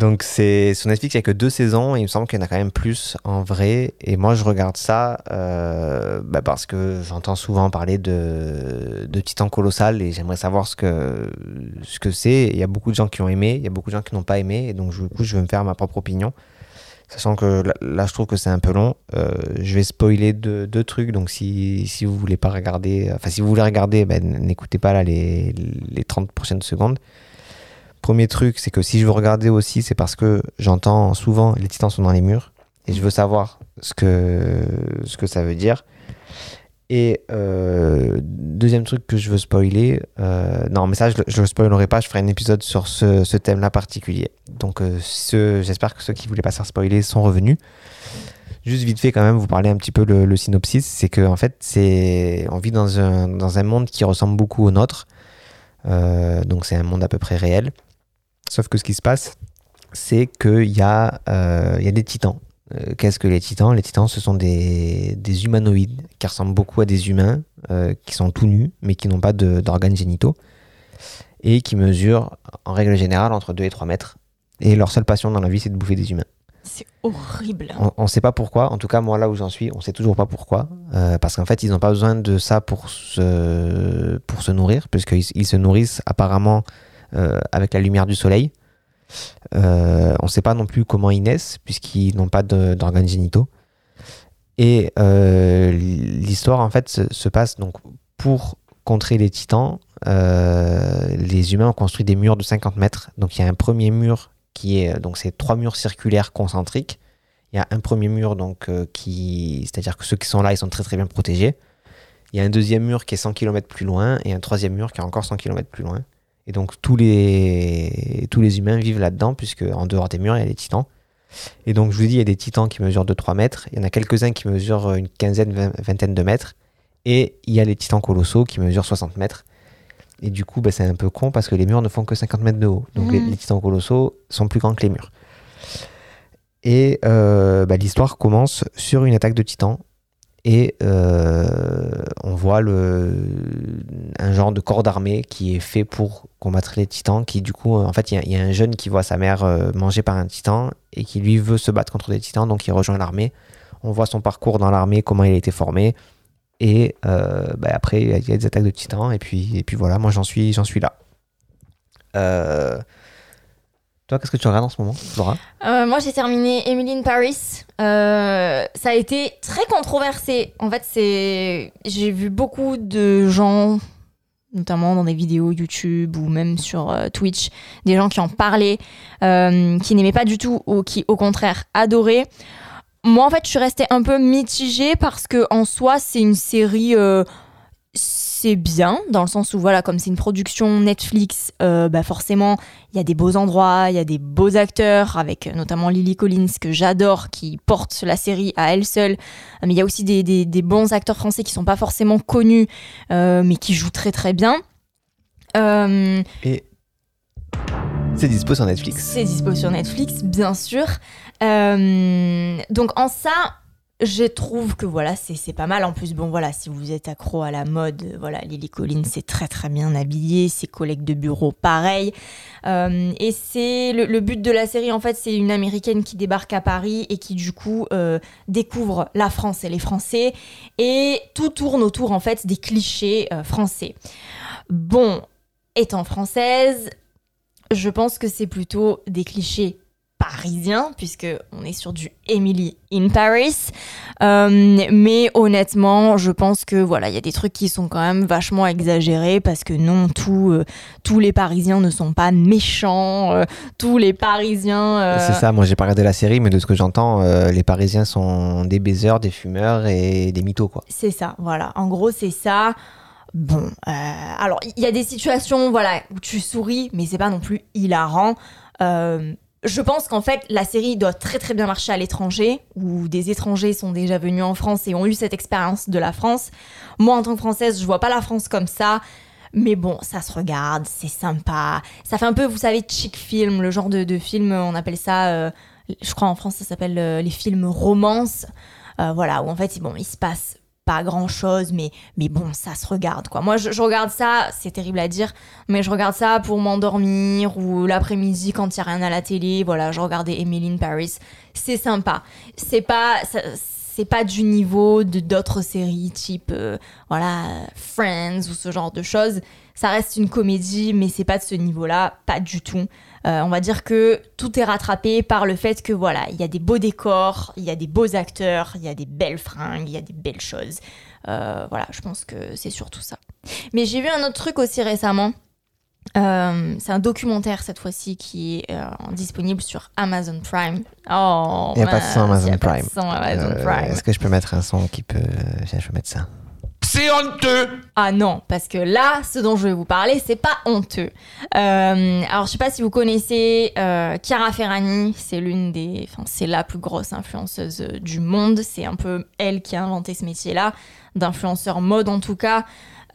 Donc c'est sur Netflix, il n'y a que deux saisons et il me semble qu'il y en a quand même plus en vrai. Et moi je regarde ça euh, bah, parce que j'entends souvent parler de, de Titan Colossal et j'aimerais savoir ce que ce que c'est. Il y a beaucoup de gens qui ont aimé, il y a beaucoup de gens qui n'ont pas aimé et donc du coup je vais me faire ma propre opinion. Sachant que là, je trouve que c'est un peu long, Euh, je vais spoiler deux, trucs. Donc si, si vous voulez pas regarder, enfin si vous voulez regarder, ben, n'écoutez pas là les, les 30 prochaines secondes. Premier truc, c'est que si je veux regarder aussi, c'est parce que j'entends souvent les titans sont dans les murs et je veux savoir ce que, ce que ça veut dire. Et euh, deuxième truc que je veux spoiler, euh, non, mais ça je, je le spoilerai pas, je ferai un épisode sur ce, thème-là particulier. Donc euh, j'espère que ceux qui voulaient pas se faire spoiler sont revenus. Juste vite fait quand même, vous parler un petit peu le, synopsis, c'est que en fait on vit dans un, dans un monde qui ressemble beaucoup au nôtre. Donc c'est un monde à peu près réel. Sauf que ce qui se passe, c'est qu'il y, a, euh, y a des titans. Euh, Qu'est-ce que les titans? Les titans, ce sont des, des humanoïdes qui ressemblent beaucoup à des humains, euh, qui sont tout nus, mais qui n'ont pas d'organes génitaux, et qui mesurent, en règle générale, entre 2 et 3 mètres. Et leur seule passion dans la vie, c'est de bouffer des humains. C'est horrible. On ne sait pas pourquoi. En tout cas, moi, là où j'en suis, on sait toujours pas pourquoi. Euh, parce qu'en fait, ils n'ont pas besoin de ça pour se, pour se nourrir, puisqu'ils ils se nourrissent apparemment avec la lumière du soleil. Euh, on ne sait pas non plus comment ils naissent, puisqu'ils n'ont pas d'organes génitaux. Et euh, l'histoire, en fait, se, se passe donc pour contrer les titans. euh, les humains ont construit des murs de 50 mètres. Donc, il y a un premier mur qui est donc c'est trois murs circulaires concentriques. Il y a un premier mur donc euh, qui, c'est-à-dire que ceux qui sont là, ils sont très très bien protégés. Il y a un deuxième mur qui est 100 km plus loin et un troisième mur qui est encore 100 km plus loin. Et donc tous les tous les humains vivent là-dedans puisque en dehors des murs il y a les titans. Et donc je vous dis il y a des titans qui mesurent 2-3 mètres. Il y en a quelques-uns qui mesurent une quinzaine, vingt- vingtaine de mètres. Et il y a les titans colossaux qui mesurent 60 mètres. Et du coup, bah, c'est un peu con parce que les murs ne font que 50 mètres de haut. Donc les, Mhm. les titans colossaux sont plus grands que les murs. Et euh, bah, l'histoire commence sur une attaque de titans. Et euh, on voit le, un genre de corps d'armée qui est fait pour combattre les titans. Qui du coup, en fait, il y a- un jeune qui voit sa mère euh, mangée par un titan et qui lui veut se battre contre des titans, donc il rejoint l'armée. On voit son parcours dans l'armée, comment il a été formé. Et euh, bah, après, il y a- des attaques de titans. Et puis, et puis voilà, moi j'en suis, j'en suis là. Toi, qu'est-ce que tu regardes en ce moment, Laura? Euh, moi, j'ai terminé Emily in Paris. Euh, ça a été très controversé. En fait, c'est j'ai vu beaucoup de gens, notamment dans des vidéos YouTube ou même sur euh, Twitch, des gens qui en parlaient, euh, qui n'aimaient pas du tout ou qui, au contraire, adoraient. Moi, en fait, je suis restée un peu mitigée parce que en soi, c'est une série. C'est bien dans le sens où voilà comme c'est une production Netflix euh, bah forcément il y a des beaux endroits il y a des beaux acteurs avec euh, notamment Lily Collins que j'adore qui porte la série à elle seule Euh, mais il y a aussi des, des- des bons acteurs français qui sont pas forcément connus euh, mais qui jouent très très bien Euh, Et c'est dispo sur Netflix. c'est dispo sur Netflix, bien sûr. Euh, donc en ça, je trouve que voilà, c'est pas mal. En plus, bon voilà, si vous êtes accro à la mode, voilà, Lily Collins c'est très très bien habillée, ses collègues de bureau pareil. Euh, et c'est le, but de la série en fait, c'est une américaine qui débarque à Paris et qui du coup euh, découvre la France et les Français et tout tourne autour en fait des clichés euh, français. Bon, étant française, je pense que c'est plutôt des clichés parisien, puisque on est sur du Emily in Paris. Euh, mais honnêtement, je pense que voilà, il y a des trucs qui sont quand même vachement exagérés parce que non, tout, euh, tous les Parisiens ne sont pas méchants. Euh, tous les Parisiens. C'est ça. Moi, j'ai pas regardé la série, mais de ce que j'entends, les Parisiens sont des baiseurs, des fumeurs et des mythos, quoi. C'est ça. Voilà. En gros, c'est ça. Bon, alors il y a des situations, voilà, où tu souris, mais c'est pas non plus hilarant. Je pense qu'en fait, la série doit très très bien marcher à l'étranger, où des étrangers sont déjà venus en France et ont eu cette expérience de la France. Moi, en tant que Française, je vois pas la France comme ça. Mais bon, ça se regarde, c'est sympa. Ça fait un peu, vous savez, chick film, le genre de, film, on appelle ça, euh, je crois en France, ça s'appelle euh, les films romance. Euh, voilà, où en fait, bon, il se passe pas grand chose, mais, mais bon, ça se regarde quoi. Moi, je, regarde ça, c'est terrible à dire, mais je regarde ça pour m'endormir ou l'après-midi quand il n'y a rien à la télé. Voilà, je regardais Emily Paris. C'est sympa. C'est pas. c'est pas du niveau de d'autres séries type euh, voilà Friends ou ce genre de choses ça reste une comédie mais c'est pas de ce niveau là pas du tout on va dire que tout est rattrapé par le fait que voilà, il y a des beaux décors, il y a des beaux acteurs, il y a des belles fringues, il y a des belles choses. Euh, voilà, je pense que c'est surtout ça. Mais j'ai vu un autre truc aussi récemment. Euh, c'est un documentaire cette fois-ci qui est disponible sur Amazon Prime. Oh, il n'y a pas de son Amazon Prime. Est-ce que je peux mettre un son qui peut. Je peux mettre ça. C'est honteux Ah non, parce que là, ce dont je vais vous parler, c'est pas honteux. Euh, alors, je sais pas si vous connaissez euh, Chiara Ferragni, c'est l'une des... Enfin, c'est la plus grosse influenceuse euh, du monde. C'est un peu elle qui a inventé ce métier-là, d'influenceur mode en tout cas.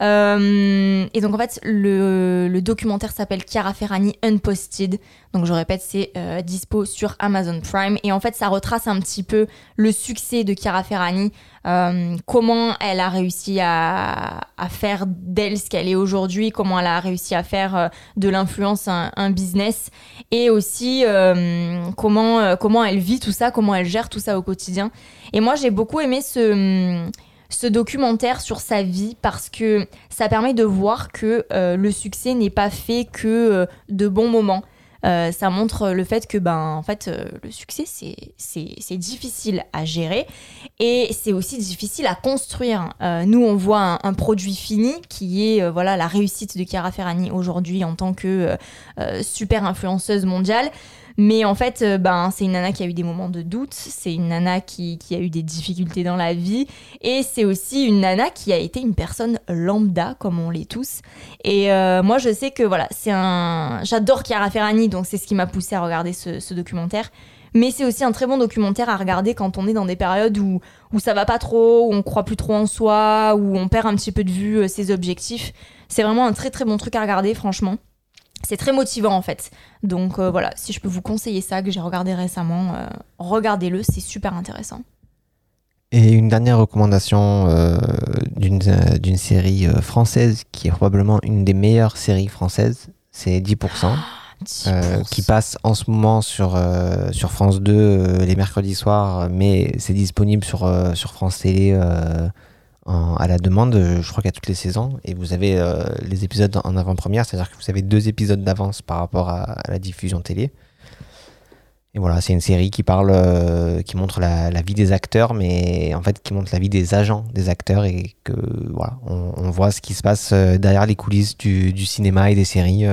Euh, et donc en fait, le, documentaire s'appelle Chiara Ferrani Unposted. Donc je répète, c'est euh, dispo sur Amazon Prime. Et en fait, ça retrace un petit peu le succès de Chiara Ferrani, euh, comment elle a réussi à, faire d'elle ce qu'elle est aujourd'hui, comment elle a réussi à faire de l'influence un, business, et aussi comment, comment elle vit tout ça, comment elle gère tout ça au quotidien. Et moi, j'ai beaucoup aimé ce ce documentaire sur sa vie parce que ça permet de voir que euh, le succès n'est pas fait que euh, de bons moments. Euh, ça montre le fait que ben en fait le succès c'est difficile à gérer et c'est aussi difficile à construire. nous on voit un, produit fini qui est voilà la réussite de Chiara Ferrani aujourd'hui en tant que super influenceuse mondiale. Mais en fait, euh, ben, c'est une nana qui a eu des moments de doute, c'est une nana qui, qui, a eu des difficultés dans la vie, et c'est aussi une nana qui a été une personne lambda, comme on l'est tous. Et euh, moi, je sais que voilà, c'est un. J'adore Chiara Ferrani, donc c'est ce qui m'a poussé à regarder ce, ce documentaire. Mais c'est aussi un très bon documentaire à regarder quand on est dans des périodes où, où ça va pas trop, où on croit plus trop en soi, où on perd un petit peu de vue euh, ses objectifs. C'est vraiment un très très bon truc à regarder, franchement c'est très motivant en fait. Donc euh, voilà, si je peux vous conseiller ça que j'ai regardé récemment, euh, regardez-le, c'est super intéressant. Et une dernière recommandation euh, d'une série française qui est probablement une des meilleures séries françaises, c'est 10%. qui passe en ce moment sur, sur France 2 les mercredis soirs, mais c'est disponible sur, sur France Télé à la demande, je crois qu'à toutes les saisons, et vous avez euh, les épisodes en avant-première, c'est-à-dire que vous avez deux épisodes d'avance par rapport à, la diffusion télé. Et voilà, c'est une série qui parle, euh, qui montre la, vie des acteurs, mais en fait qui montre la vie des agents des acteurs et que voilà, on, voit ce qui se passe euh, derrière les coulisses du, cinéma et des séries.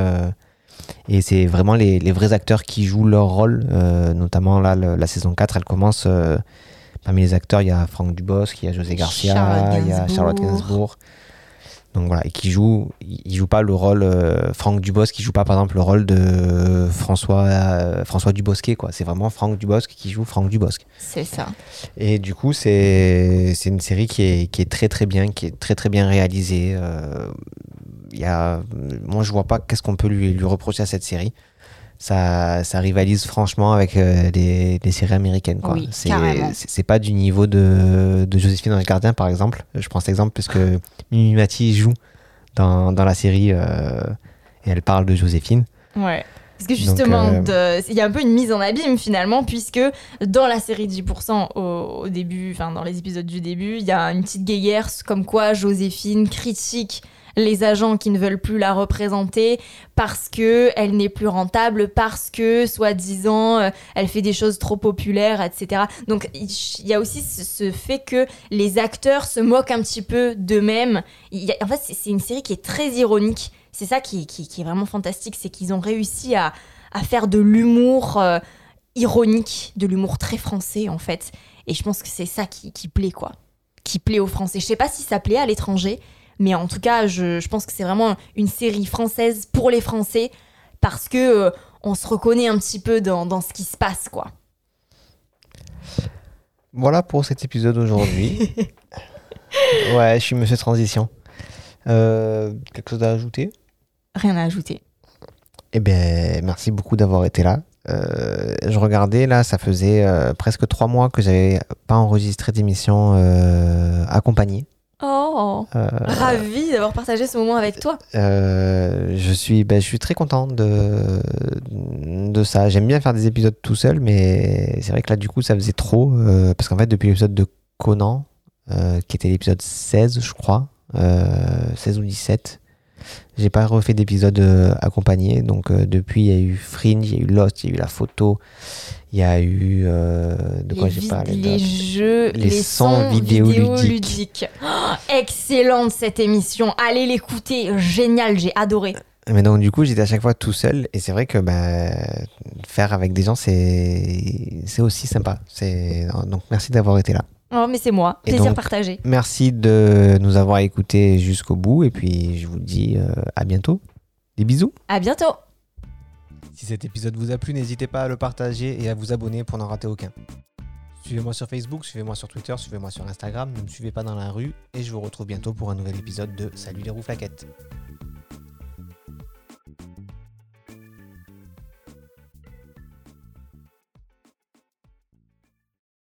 et c'est vraiment les, vrais acteurs qui jouent leur rôle, notamment là, la saison 4, elle commence Parmi les acteurs, il y a Franck Dubosc, il y a José Garcia, il y a Charlotte Gainsbourg. Donc voilà, et qui joue, il joue pas le rôle euh, Franck Dubosc, qui joue pas par exemple le rôle de François euh, François Dubosquet quoi. C'est vraiment Franck Dubosc qui joue Franck Dubosc. C'est ça. Et du coup, c'est c'est une série qui est, qui est très très bien, qui est très très bien réalisée. Euh, y a, moi je vois pas qu'est-ce qu'on peut lui, lui reprocher à cette série. Ça, ça rivalise franchement avec euh, les, les séries américaines. Quoi. Oui, c'est, pas du niveau de, de Joséphine dans les gardiens, par exemple. Je prends cet exemple parce que Mimi Mati joue dans, dans la série euh, et elle parle de Joséphine. Ouais. Parce que justement, de- il y a un peu une mise en abîme finalement, puisque dans la série 10%, au, au début, enfin dans les épisodes du début, il y a une petite guéguerre comme quoi Joséphine critique les agents qui ne veulent plus la représenter parce que elle n'est plus rentable, parce que soi-disant euh, elle fait des choses trop populaires, etc. Donc il y a aussi ce, fait que les acteurs se moquent un petit peu d'eux-mêmes. En fait, c'est une série qui est très ironique. C'est ça qui, est vraiment fantastique, c'est qu'ils ont réussi à, faire de l'humour euh, ironique, de l'humour très français en fait. Et je pense que c'est ça qui, qui plaît quoi, qui plaît aux Français. Je sais pas si ça plaît à l'étranger, mais en tout cas, je, je pense que c'est vraiment une série française pour les Français parce que euh, on se reconnaît un petit peu dans, dans ce qui se passe quoi. Voilà pour cet épisode aujourd'hui. (laughs) ouais, je suis Monsieur Transition. Euh, quelque chose à ajouter? Rien à ajouter. Eh bien, merci beaucoup d'avoir été là. Euh, je regardais, là, ça faisait euh, presque trois mois que j'avais pas enregistré d'émission euh, accompagnée. Oh, Euh, ravi d'avoir partagé ce moment avec toi. euh, je, suis, ben, je suis très content de, de ça. J'aime bien faire des épisodes tout seul, mais c'est vrai que là, du coup, ça faisait trop. euh, parce qu'en fait, depuis l'épisode de Conan, qui était l'épisode 16, je crois, euh, 16 ou 17, j'ai pas refait d'épisode accompagné. Donc, depuis, il y a eu Fringe, il y a eu Lost, il y a eu la photo, il y a eu. euh, de quoi j'ai parlé les jeux, Les les, sons sons vidéoludiques. vidéoludiques. Oh, excellente cette émission. Allez l'écouter. Génial, j'ai adoré. Mais donc du coup j'étais à chaque fois tout seul et c'est vrai que bah, faire avec des gens c'est aussi sympa. Donc merci d'avoir été là. Oh, mais c'est moi. Et Plaisir donc- partagé. Merci de nous avoir écoutés jusqu'au bout et puis je vous dis euh, à bientôt. Des bisous. À bientôt. Si cet épisode vous a plu, n'hésitez pas à le partager et à vous abonner pour n'en rater aucun. Suivez-moi sur Facebook, suivez-moi sur Twitter, suivez-moi sur Instagram, ne me suivez pas dans la rue et je vous retrouve bientôt pour un nouvel épisode de Salut les rouflaquettes.